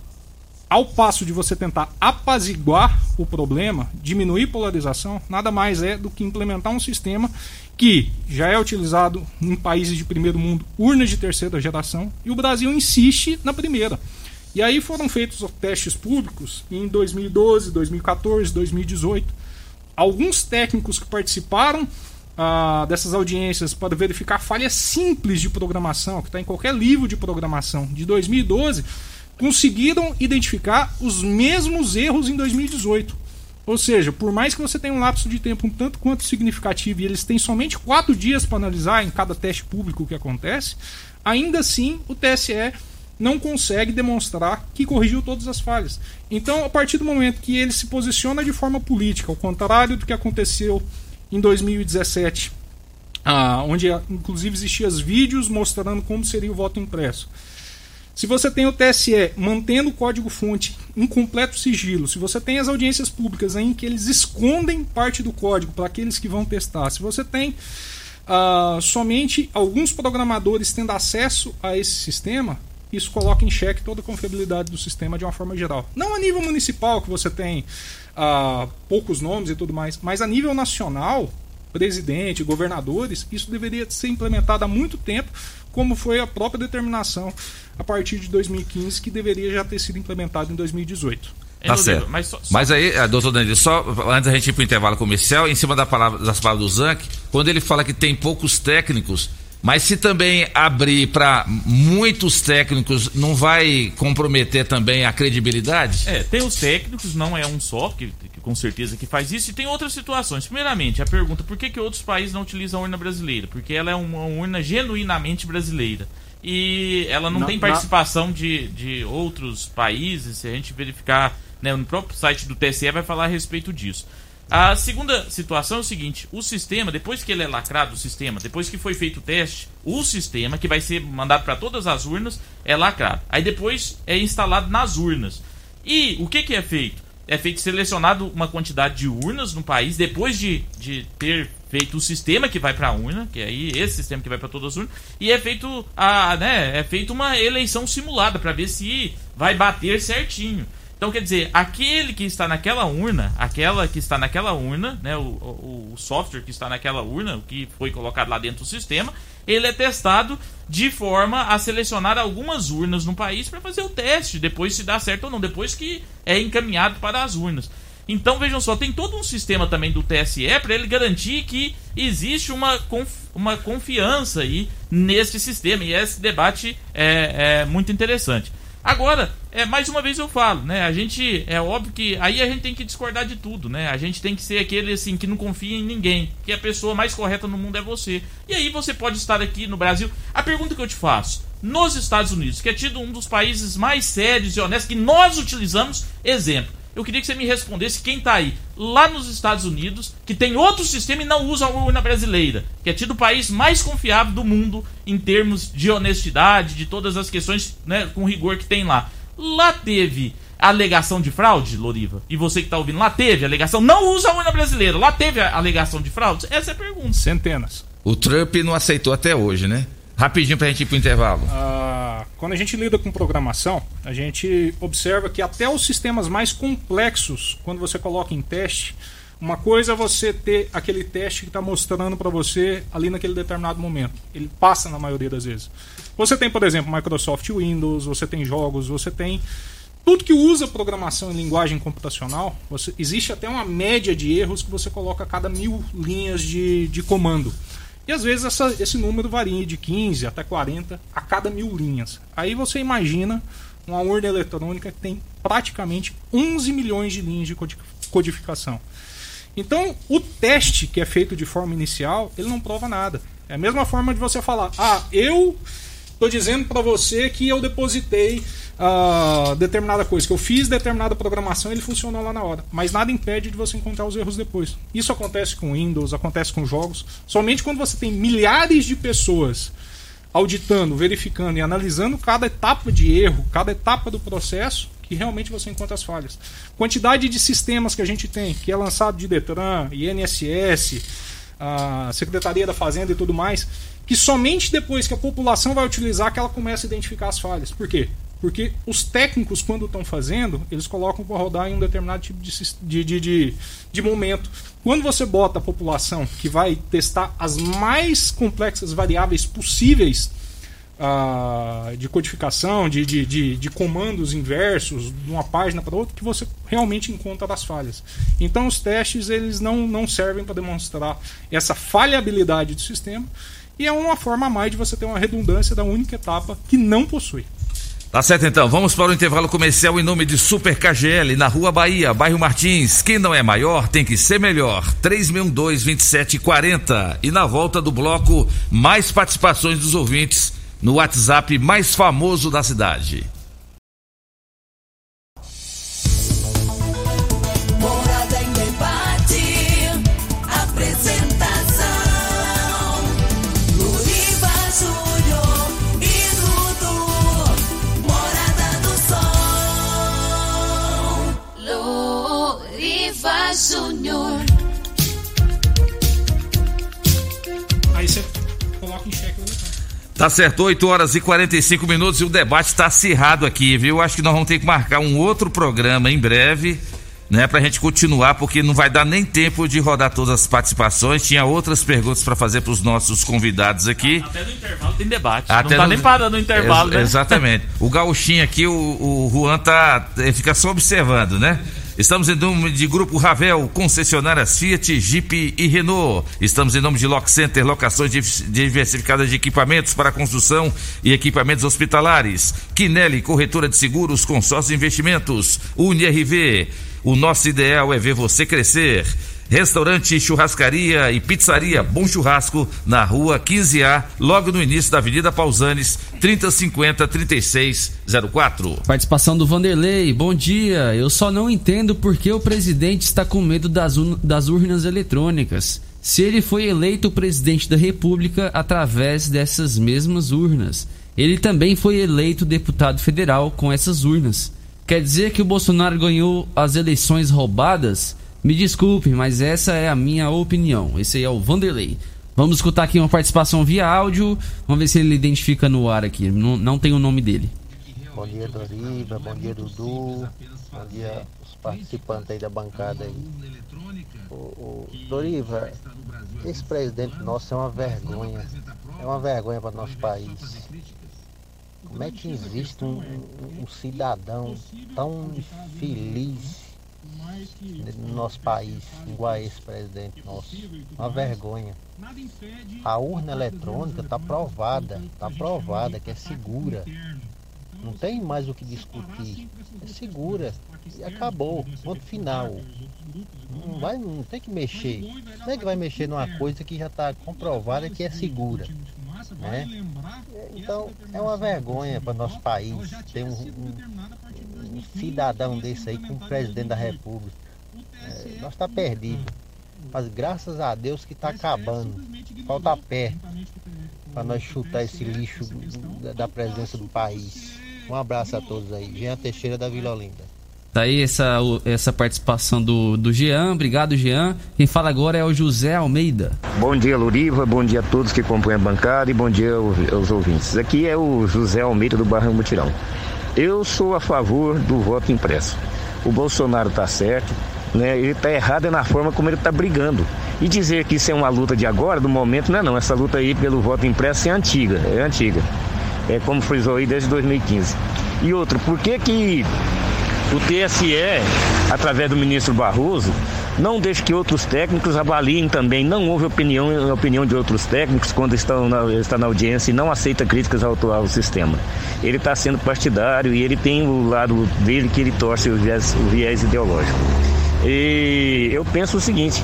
ao passo de você tentar apaziguar o problema, diminuir polarização, nada mais é do que implementar um sistema que já é utilizado em países de primeiro mundo, urnas de terceira geração, e o Brasil insiste na primeira. E aí foram feitos testes públicos em 2012, 2014, 2018. Alguns técnicos que participaram ah, dessas audiências para verificar falhas simples de programação, que está em qualquer livro de programação de 2012, conseguiram identificar os mesmos erros em 2018. Ou seja, por mais que você tenha um lapso de tempo um tanto quanto significativo e eles têm somente quatro dias para analisar em cada teste público que acontece, ainda assim o TSE não consegue demonstrar que corrigiu todas as falhas. Então, a partir do momento que ele se posiciona de forma política, ao contrário do que aconteceu em 2017, ah, onde inclusive existiam os vídeos mostrando como seria o voto impresso. Se você tem o TSE mantendo o código-fonte em completo sigilo, se você tem as audiências públicas em que eles escondem parte do código para aqueles que vão testar, se você tem ah, somente alguns programadores tendo acesso a esse sistema, isso coloca em xeque toda a confiabilidade do sistema de uma forma geral. Não a nível municipal, que você tem ah, poucos nomes e tudo mais, mas a nível nacional, presidente, governadores, isso deveria ser implementado há muito tempo, como foi a própria determinação a partir de 2015, que deveria já ter sido implementado em 2018. Tá certo. Mas, aí, eh, doutor Danilo, só antes da gente ir para o intervalo comercial, em cima da palavra, das palavras do Zanck, quando ele fala que tem poucos técnicos, mas se também abrir para muitos técnicos, não vai comprometer também a credibilidade? É, tem os técnicos, não é um só, que, que com certeza que faz isso, e tem outras situações. Primeiramente, a pergunta, por que, que outros países não utilizam a urna brasileira? Porque ela é uma urna genuinamente brasileira. E ela não, Não- tem não- participação de, de outros países, se a gente verificar né, no próprio site do TSE vai falar a respeito disso. A segunda situação é o seguinte: o sistema, depois que ele é lacrado, o sistema, depois que foi feito o teste, o sistema que vai ser mandado para todas as urnas é lacrado. Aí depois é instalado nas urnas. E o que, que é feito? é feito selecionado uma quantidade de urnas no país depois de, de ter feito o sistema que vai para a urna, que é aí esse sistema que vai para todas as urnas, e é feito a, né, é feito uma eleição simulada para ver se vai bater certinho. Então quer dizer, aquele que está naquela urna, aquela que está naquela urna, né, o, o, o software que está naquela urna, o que foi colocado lá dentro do sistema, ele é testado de forma a selecionar algumas urnas no país para fazer o teste, depois se dá certo ou não, depois que é encaminhado para as urnas. Então vejam só, tem todo um sistema também do TSE para ele garantir que existe uma, conf, uma confiança aí nesse sistema e esse debate é, é muito interessante. Agora, é mais uma vez eu falo, né? A gente é óbvio que aí a gente tem que discordar de tudo, né? A gente tem que ser aquele assim que não confia em ninguém, que a pessoa mais correta no mundo é você. E aí você pode estar aqui no Brasil. A pergunta que eu te faço, nos Estados Unidos, que é tido um dos países mais sérios e honestos que nós utilizamos, exemplo. Eu queria que você me respondesse quem está aí, lá nos Estados Unidos, que tem outro sistema e não usa a urna brasileira, que é tido o país mais confiável do mundo em termos de honestidade, de todas as questões né, com rigor que tem lá. Lá teve alegação de fraude, Loriva? E você que está ouvindo, lá teve alegação? Não usa a urna brasileira, lá teve a alegação de fraude? Essa é a pergunta. Centenas. O Trump não aceitou até hoje, né? Rapidinho pra gente ir pro intervalo. Ah, quando a gente lida com programação, a gente observa que até os sistemas mais complexos, quando você coloca em teste, uma coisa é você ter aquele teste que está mostrando para você ali naquele determinado momento. Ele passa na maioria das vezes. Você tem, por exemplo, Microsoft Windows, você tem jogos, você tem tudo que usa programação em linguagem computacional. Você, existe até uma média de erros que você coloca a cada mil linhas de, de comando. E às vezes essa, esse número varia de 15 até 40 a cada mil linhas. Aí você imagina uma urna eletrônica que tem praticamente 11 milhões de linhas de codificação. Então, o teste que é feito de forma inicial, ele não prova nada. É a mesma forma de você falar: "Ah, eu estou dizendo para você que eu depositei uh, determinada coisa, que eu fiz determinada programação e ele funcionou lá na hora. Mas nada impede de você encontrar os erros depois. Isso acontece com Windows, acontece com jogos. Somente quando você tem milhares de pessoas auditando, verificando e analisando cada etapa de erro, cada etapa do processo, que realmente você encontra as falhas. Quantidade de sistemas que a gente tem, que é lançado de Detran, INSS, a Secretaria da Fazenda e tudo mais, que somente depois que a população vai utilizar que ela começa a identificar as falhas. Por quê? Porque os técnicos, quando estão fazendo, eles colocam para rodar em um determinado tipo de, de, de, de, momento. Quando você bota a população que vai testar as mais complexas variáveis possíveis uh, de codificação, de, de, de, de, comandos inversos, de uma página para outra, que você realmente encontra as falhas. Então os testes eles não, não servem para demonstrar essa falhabilidade do sistema e é uma forma a mais de você ter uma redundância da única etapa que não possui. Tá certo então, vamos para o intervalo comercial em nome de Super KGL, na Rua Bahia, bairro Martins. Quem não é maior tem que ser melhor. 3612-2740. E na volta do bloco, mais participações dos ouvintes no WhatsApp mais famoso da cidade. Tá certo, 8 horas e 45 minutos e o debate está acirrado aqui, viu? Acho que nós vamos ter que marcar um outro programa em breve, né, pra gente continuar, porque não vai dar nem tempo de rodar todas as participações. Tinha outras perguntas para fazer para os nossos convidados aqui. Até no intervalo tem debate. Até não tá no- nem parando no intervalo, Ex- né? Exatamente. O gauchinho aqui, o, o Juan tá, ele fica só observando, né? Estamos em nome de Grupo Ravel, concessionárias Fiat, Jeep e Renault. Estamos em nome de Lock Center, locações diversificadas de equipamentos para construção e equipamentos hospitalares. Quinelli, corretora de seguros, consórcio de investimentos. UniRV, o nosso ideal é ver você crescer. Restaurante, churrascaria e pizzaria Bom Churrasco na rua 15A, logo no início da Avenida Pausanes, 3050 3604. Participação do Vanderlei. Bom dia. Eu só não entendo por que o presidente está com medo das, das urnas eletrônicas. Se ele foi eleito presidente da República através dessas mesmas urnas. Ele também foi eleito deputado federal com essas urnas. Quer dizer que o Bolsonaro ganhou as eleições roubadas? Me desculpe, mas essa é a minha opinião. Esse aí é o Vanderlei. Vamos escutar aqui uma participação via áudio. Vamos ver se ele identifica no ar aqui. Não, não tem o nome dele. Bom dia, Doriva. Bom dia, Dudu. Bom dia, os participantes aí da bancada aí. O, o Doriva, esse presidente nosso é uma vergonha. É uma vergonha para nosso país. Como é que existe um, um- cidadão tão infeliz no nosso país, igual a esse presidente nosso? Uma vergonha. A urna eletrônica está provada, está provada que é segura. Não tem mais o que discutir. É segura. E acabou. Ponto final. Não, vai, não tem que mexer. Não é que vai mexer numa coisa que já está comprovada que é segura. Né? Então é uma vergonha para nosso país ter um, um- um cidadão desse aí como presidente da república. É, nós está perdido. Mas graças a Deus que está acabando. Falta pé para nós chutar esse lixo da- da presença do país. Um abraço a todos aí. Jean Teixeira da Vila Olinda. Tá aí essa, o- essa participação do, do Jean. Obrigado, Jean. Quem fala agora é o José Almeida. Bom dia, Luriva. Bom dia a todos que compõem a bancada e bom dia aos, aos ouvintes. Aqui é o José Almeida do Barra Mutirão. Eu sou a favor do voto impresso. O Bolsonaro está certo, né? Ele está errado é na forma como ele está brigando. E dizer que isso é uma luta de agora, do momento, não é não. Essa luta aí pelo voto impresso é antiga, é antiga. É como frisou aí desde 2015. E outro, por que que o TSE, através do ministro Barroso, não deixa que outros técnicos avaliem também. Não houve opinião, opinião de outros técnicos quando estão na, está na audiência e não aceita críticas ao sistema. Ele está sendo partidário e ele tem o lado dele que ele torce o viés, o viés ideológico. E eu penso o seguinte.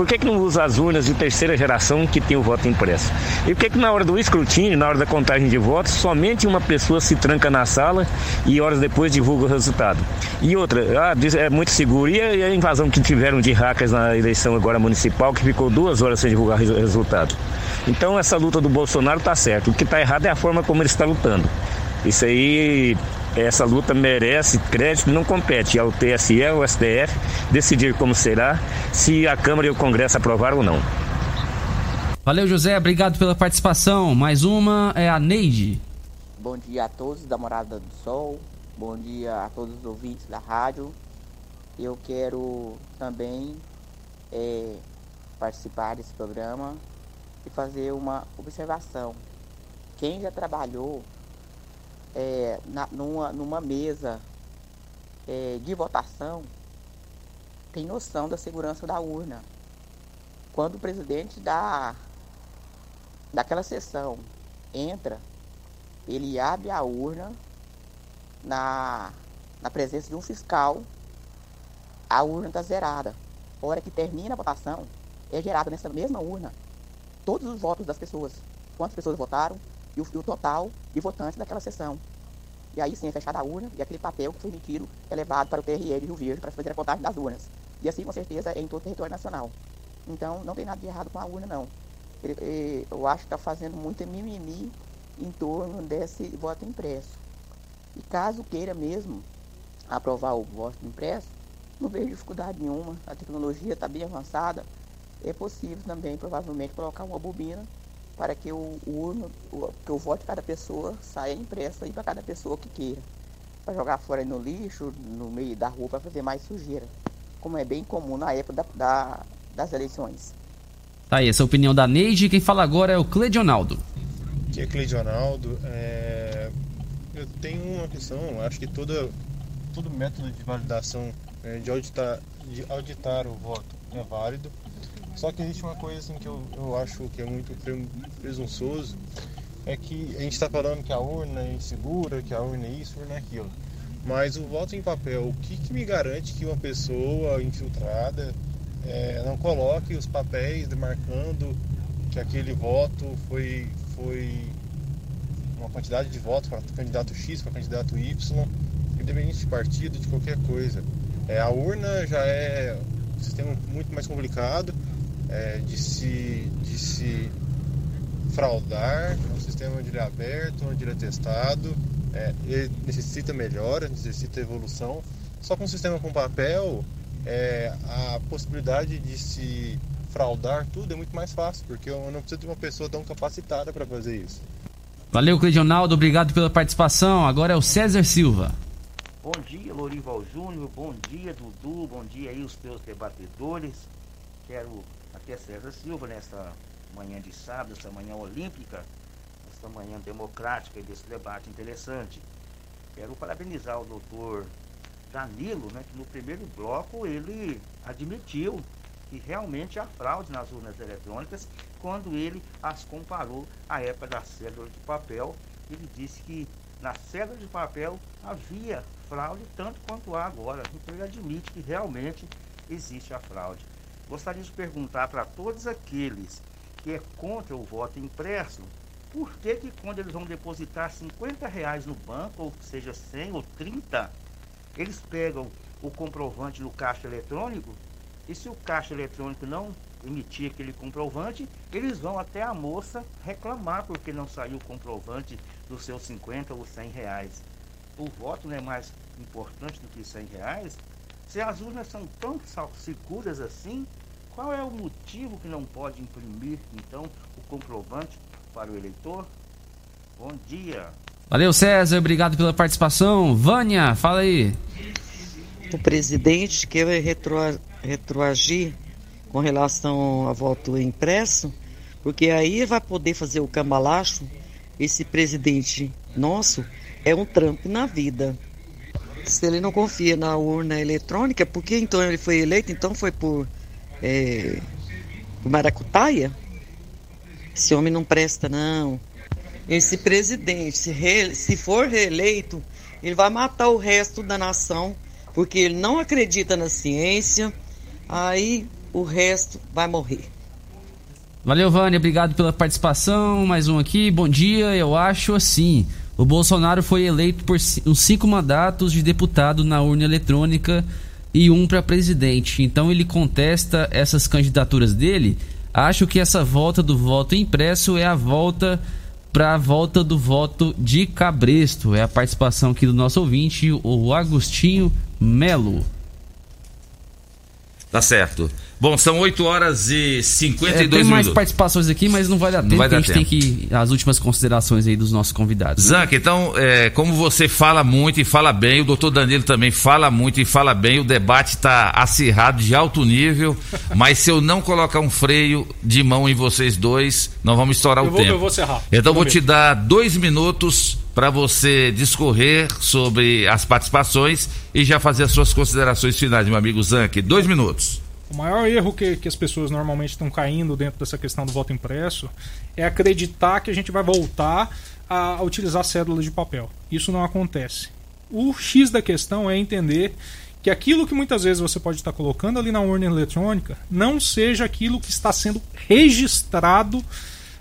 Por que, que não usa as urnas de terceira geração que tem o voto impresso? E por que, que na hora do escrutínio, na hora da contagem de votos, somente uma pessoa se tranca na sala e horas depois divulga o resultado? E outra, ah, é muito seguro. E a, invasão que tiveram de hackers na eleição agora municipal, que ficou duas horas sem divulgar o resultado? Então essa luta do Bolsonaro está certo. O que está errado é a forma como ele está lutando. Isso aí, essa luta merece crédito, não compete ao TSE, ao STF, decidir como será, se a Câmara e o Congresso aprovar ou não. Valeu, José. Obrigado pela participação. Mais uma é a Neide. Bom dia a todos da Morada do Sol. Bom dia a todos os ouvintes da rádio. Eu quero também eh, participar desse programa e fazer uma observação. Quem já trabalhou eh, na- numa, numa mesa eh, de votação tem noção da segurança da urna. Quando o presidente da, daquela sessão entra, ele abre a urna na, na presença de um fiscal, a urna está zerada. A hora que termina a votação, é gerado nessa mesma urna todos os votos das pessoas, quantas pessoas votaram e o, o total de votantes daquela sessão. E aí sim é fechada a urna e aquele papel que foi emitido é levado para o TRE de Rio Verde para fazer a contagem das urnas. E assim, com certeza, é em todo o território nacional. Então, não tem nada de errado com a urna, não. Eu acho que está fazendo muito mimimi em torno desse voto impresso. E caso queira mesmo aprovar o voto impresso, não vejo dificuldade nenhuma. A tecnologia está bem avançada. É possível também, provavelmente, colocar uma bobina para que o, o, urno, o, que o voto de cada pessoa saia impresso aí para cada pessoa que queira. Para jogar fora no lixo, no meio da rua, para fazer mais sujeira. Como é bem comum na época da- da- das eleições. Tá aí, essa é a opinião da Neide. Quem fala agora é o Cledionaldo. Aqui é Cleidionaldo. É... Eu tenho uma questão, acho que toda, todo método de validação é, de, auditar, de auditar o voto é válido. Só que existe uma coisa assim que eu, eu acho que é muito pre- presunçoso, é que a gente está falando que a urna é insegura, que a urna é isso, urna é aquilo. Mas o voto em papel, o que, que me garante que uma pessoa infiltrada é, não coloque os papéis demarcando que aquele voto foi, foi uma quantidade de votos para candidato X, para candidato Y, independente de partido, de qualquer coisa. É, a urna já é um sistema muito mais complicado é, de, se, de se fraudar, é um sistema onde ele é aberto, onde ele é testado. É, ele necessita melhora, necessita evolução. Só com um sistema com papel, é, a possibilidade de se fraudar tudo é muito mais fácil, porque eu não preciso de uma pessoa tão capacitada para fazer isso. Valeu, Cleidionaldo, obrigado pela participação. Agora é o César Silva. Bom dia, Lorival Júnior. Bom dia, Dudu. Bom dia aí, os teus debatedores. Quero aqui é César Silva nessa manhã de sábado, essa manhã olímpica, essa manhã democrática e desse debate interessante. Quero parabenizar o doutor Danilo, né, que no primeiro bloco ele admitiu que realmente há fraude nas urnas eletrônicas quando ele as comparou à época da cédula de papel. Ele disse que na cédula de papel havia fraude tanto quanto há agora. Então ele admite que realmente existe a fraude. Gostaria de perguntar para todos aqueles que é contra o voto impresso, por que, que quando eles vão depositar 50 reais no banco, ou seja 100 ou 30, eles pegam o comprovante no caixa eletrônico e se o caixa eletrônico não emitir aquele comprovante, eles vão até a moça reclamar porque não saiu o comprovante dos seus 50 ou 100 reais. O voto não é mais importante do que 100 reais? Se as urnas são tão seguras assim, qual é o motivo que não pode imprimir, então, o comprovante para o eleitor? Bom dia. Valeu, César, obrigado pela participação. Vânia, fala aí. O presidente quer retro, retroagir com relação a voto impresso, porque aí vai poder fazer o cambalacho. Esse presidente nosso é um Trump na vida. Se ele não confia na urna eletrônica, por que então ele foi eleito? Então foi por, é, maracutaia? Esse homem não presta, não. Esse presidente, se, re, se for reeleito, ele vai matar o resto da nação, porque ele não acredita na ciência, aí o resto vai morrer. Valeu, Vânia, obrigado pela participação. Mais um aqui. Bom dia, eu acho assim. O Bolsonaro foi eleito por uns cinco mandatos de deputado na urna eletrônica e um para presidente. Então ele contesta essas candidaturas dele. Acho que essa volta do voto impresso é a volta para a volta do voto de cabresto. É a participação aqui do nosso ouvinte, o Agostinho Melo. Tá certo. Bom, são 8 horas e 52 é, tem minutos. mais participações aqui, mas não vai dar tempo, vai dar a gente tempo. tem que as últimas considerações aí dos nossos convidados. né? Zanca, então, é, como você fala muito e fala bem, o doutor Danilo também fala muito e fala bem, o debate está acirrado, de alto nível, mas se eu não colocar um freio de mão em vocês dois, nós vamos estourar Eu o vou- tempo. eu vou rápido. Então, vou Vamos te dar dois minutos para você discorrer sobre as participações e já fazer as suas considerações finais, meu amigo Zanque. Dois minutos. O maior erro que, que as pessoas normalmente estão caindo dentro dessa questão do voto impresso é acreditar que a gente vai voltar a, utilizar cédula de papel. Isso não acontece. O X da questão é entender que aquilo que muitas vezes você pode estar colocando ali na urna eletrônica não seja aquilo que está sendo registrado,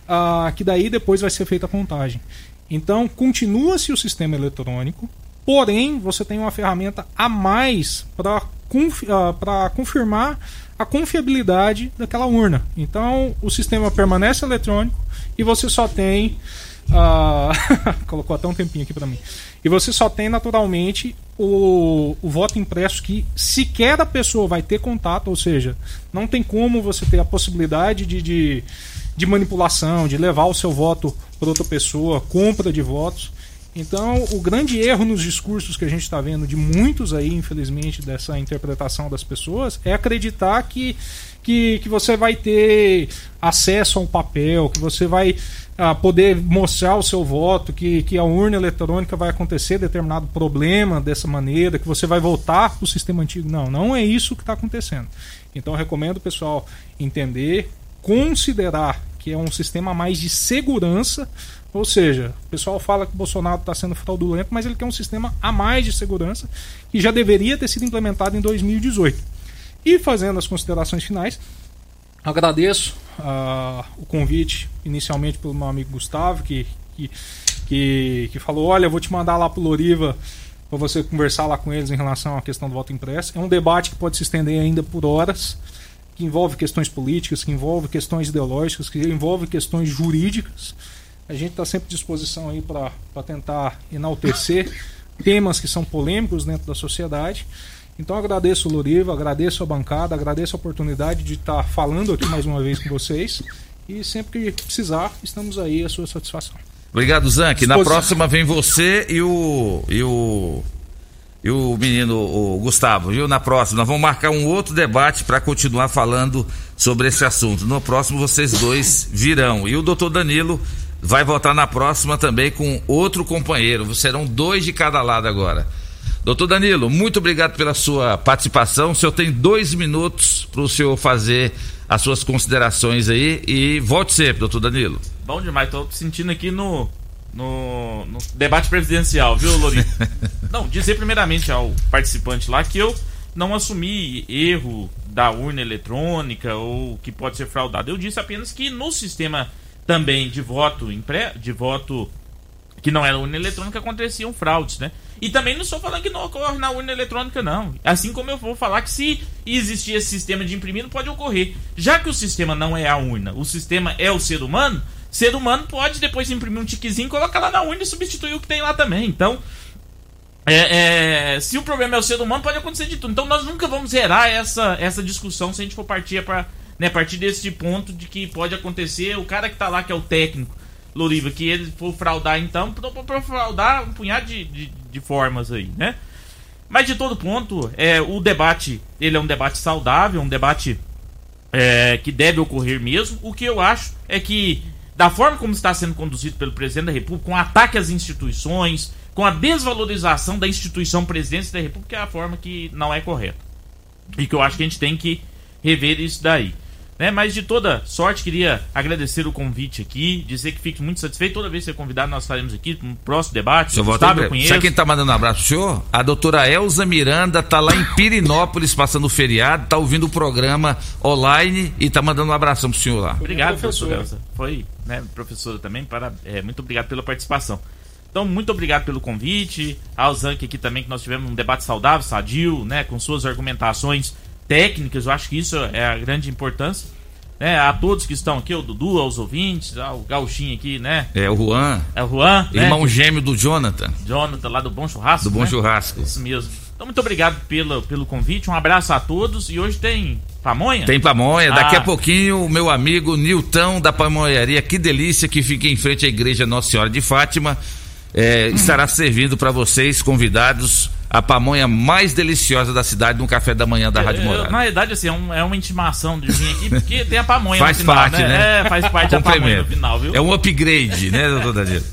ah, que daí depois vai ser feita a contagem. Então, continua-se o sistema eletrônico, porém, você tem uma ferramenta a mais para confi pra confirmar a confiabilidade daquela urna. Então, o sistema permanece eletrônico e você só tem. ah, colocou até um tempinho aqui para mim. E você só tem naturalmente o, o voto impresso que sequer a pessoa vai ter contato, ou seja, não tem como você ter a possibilidade de, de, de manipulação, de levar o seu voto para outra pessoa, compra de votos. Então, o grande erro nos discursos que a gente está vendo de muitos aí, infelizmente, dessa interpretação das pessoas, é acreditar que, que, que você vai ter acesso a um papel, que você vai ah, poder mostrar o seu voto, que, que a urna eletrônica vai acontecer determinado problema dessa maneira, que você vai voltar para o sistema antigo. Não, não é isso que está acontecendo. Então, recomendo o pessoal entender, considerar que é um sistema mais de segurança ou seja, o pessoal fala que o Bolsonaro está sendo fraudulento, mas ele quer um sistema a mais de segurança que já deveria ter sido implementado em 2018. E fazendo as considerações finais, agradeço ah, o convite inicialmente pelo meu amigo Gustavo, que, que, que, que falou: olha, vou te mandar lá para Loriva para você conversar lá com eles em relação à questão do voto impresso. É um debate que pode se estender ainda por horas, que envolve questões políticas, que envolve questões ideológicas, que envolve questões jurídicas. A gente está sempre à disposição aí para tentar enaltecer temas que são polêmicos dentro da sociedade. Então agradeço o Loriva, agradeço a bancada, agradeço a oportunidade de estar falando aqui mais uma vez com vocês. E sempre que precisar, estamos aí à sua satisfação. Obrigado, Zank. Na próxima vem você e o. E o e o menino o Gustavo, viu? Na próxima, nós vamos marcar um outro debate para continuar falando sobre esse assunto. No próximo, vocês dois virão. E o doutor Danilo vai voltar na próxima também com outro companheiro. Serão dois de cada lado agora. Doutor Danilo, muito obrigado pela sua participação. O senhor tem dois minutos para o senhor fazer as suas considerações aí e volte sempre, doutor Danilo. Bom demais, tô sentindo aqui no, no, no debate presidencial, viu, Lourinho? não, dizer primeiramente ao participante lá que eu não assumi erro da urna eletrônica ou que pode ser fraudado. Eu disse apenas que no sistema também de voto impre, de voto que não era urna eletrônica aconteciam fraudes, né? E também não estou falando que não ocorre na urna eletrônica, não. Assim como eu vou falar que se existir esse sistema de imprimir, não pode ocorrer. Já que o sistema não é a urna, o sistema é o ser humano, ser humano pode depois imprimir um tiquezinho, colocar lá na urna e substituir o que tem lá também. Então, é, é, se o problema é o ser humano, pode acontecer de tudo. Então nós nunca vamos zerar essa, essa discussão se a gente for partir para né, partir desse ponto de que pode acontecer o cara que tá lá, que é o técnico, Loriva, que ele for fraudar, então, para fraudar um punhado de, de, de, formas aí, né? Mas de todo ponto, é, o debate, ele é um debate saudável, um debate é, que deve ocorrer mesmo. O que eu acho é que, da forma como está sendo conduzido pelo presidente da República, com ataque às instituições, com a desvalorização da instituição presidência da República, é a forma que não é correta. E que eu acho que a gente tem que rever isso daí. Né? Mas de toda sorte, queria agradecer o convite aqui, dizer que fique muito satisfeito. Toda vez que ser convidado, nós estaremos aqui no próximo debate. Senhor Gustavo, eu conheço. Sabe quem tá mandando um abraço pro senhor? A doutora Elza Miranda tá lá em Pirinópolis passando o feriado, tá ouvindo o programa online e tá mandando um abração pro senhor lá. Obrigado, Professora. professora Elza. Foi, né, professora também. Para, é, muito obrigado pela participação. Então, muito obrigado pelo convite. Ao Zank aqui também, que nós tivemos um debate saudável, sadio, né, com suas argumentações técnicas. Eu acho que isso é a grande importância. Né, a todos que estão aqui, o Dudu, aos ouvintes, ao Gauchinho aqui, né? É o Juan. É o Juan, né? Irmão gêmeo do Jonathan. Jonathan, lá do Bom Churrasco. Do Bom né? Churrasco. Isso mesmo. Então, muito obrigado pelo, pelo convite. Um abraço a todos. E hoje tem pamonha? Tem pamonha. Daqui Ah. a pouquinho, o meu amigo Nilton da Pamonharia, que delícia, que fica em frente à Igreja Nossa Senhora de Fátima, é, estará servindo para vocês, convidados, a pamonha mais deliciosa da cidade no café da manhã da Rádio Eu- Morada. na verdade, assim, é, um- é uma intimação de vir aqui, porque tem a pamonha Faz no final, parte, né? né? É, faz parte da pamonha no final, viu? É um upgrade, né, doutor Danilo?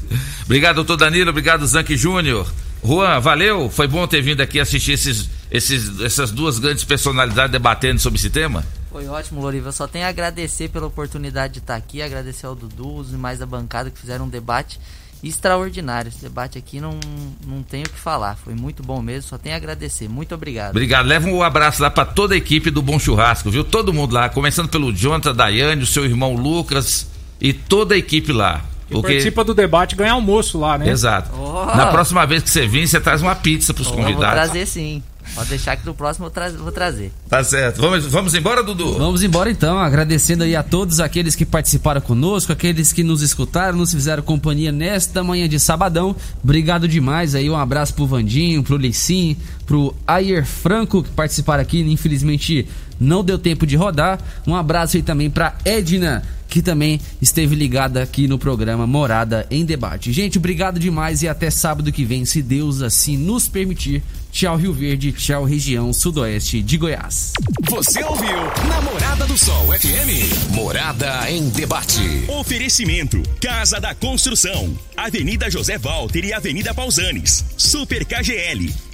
Obrigado, doutor Danilo. Obrigado, Zank Júnior. Juan, valeu. Foi bom ter vindo aqui assistir esses, esses, essas duas grandes personalidades debatendo sobre esse tema. Foi ótimo, Loriva. Eu só tenho a agradecer pela oportunidade de estar aqui, agradecer ao Dudu, os demais da bancada que fizeram um debate extraordinário. Esse debate aqui não, não tenho o que falar. Foi muito bom mesmo, só tenho a agradecer. Muito obrigado. Obrigado. Leva um abraço lá pra toda a equipe do Bom Churrasco, viu? Todo mundo lá, começando pelo Jonathan, Daiane, o seu irmão Lucas e toda a equipe lá. Quem participa do debate ganha almoço lá, né? Exato. Oh. Na próxima vez que você vir, você traz uma pizza pros Eu vou convidados. trazer sim. Pode deixar que no próximo eu tra- vou trazer. Tá certo. Vamos, vamos embora, Dudu? Vamos embora então, agradecendo aí a todos aqueles que participaram conosco, aqueles que nos escutaram, nos fizeram companhia nesta manhã de sabadão. Obrigado demais aí, um abraço pro Vandinho, pro Licim, pro Ayer Franco que participaram aqui, infelizmente não deu tempo de rodar. Um abraço aí também pra Edna, que também esteve ligada aqui no programa Morada em Debate. Gente, obrigado demais e até sábado que vem, se Deus assim nos permitir. Tchau Rio Verde, tchau região sudoeste de Goiás. Você ouviu Namorada do Sol FM. Morada em debate. Oferecimento: Casa da Construção, Avenida José Walter e Avenida Pausanes. Super KGL.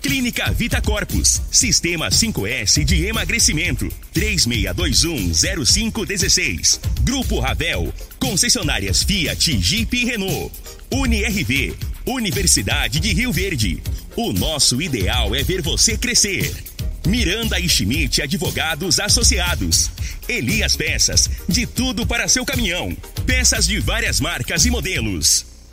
Clínica Vita Corpus. Sistema 5S de emagrecimento. 36210516. Grupo Ravel. Concessionárias Fiat, Jeep e Renault. UniRV. Universidade de Rio Verde. O nosso ideal é ver você crescer. Miranda e Schmidt Advogados Associados. Elias Peças, de tudo para seu caminhão. Peças de várias marcas e modelos.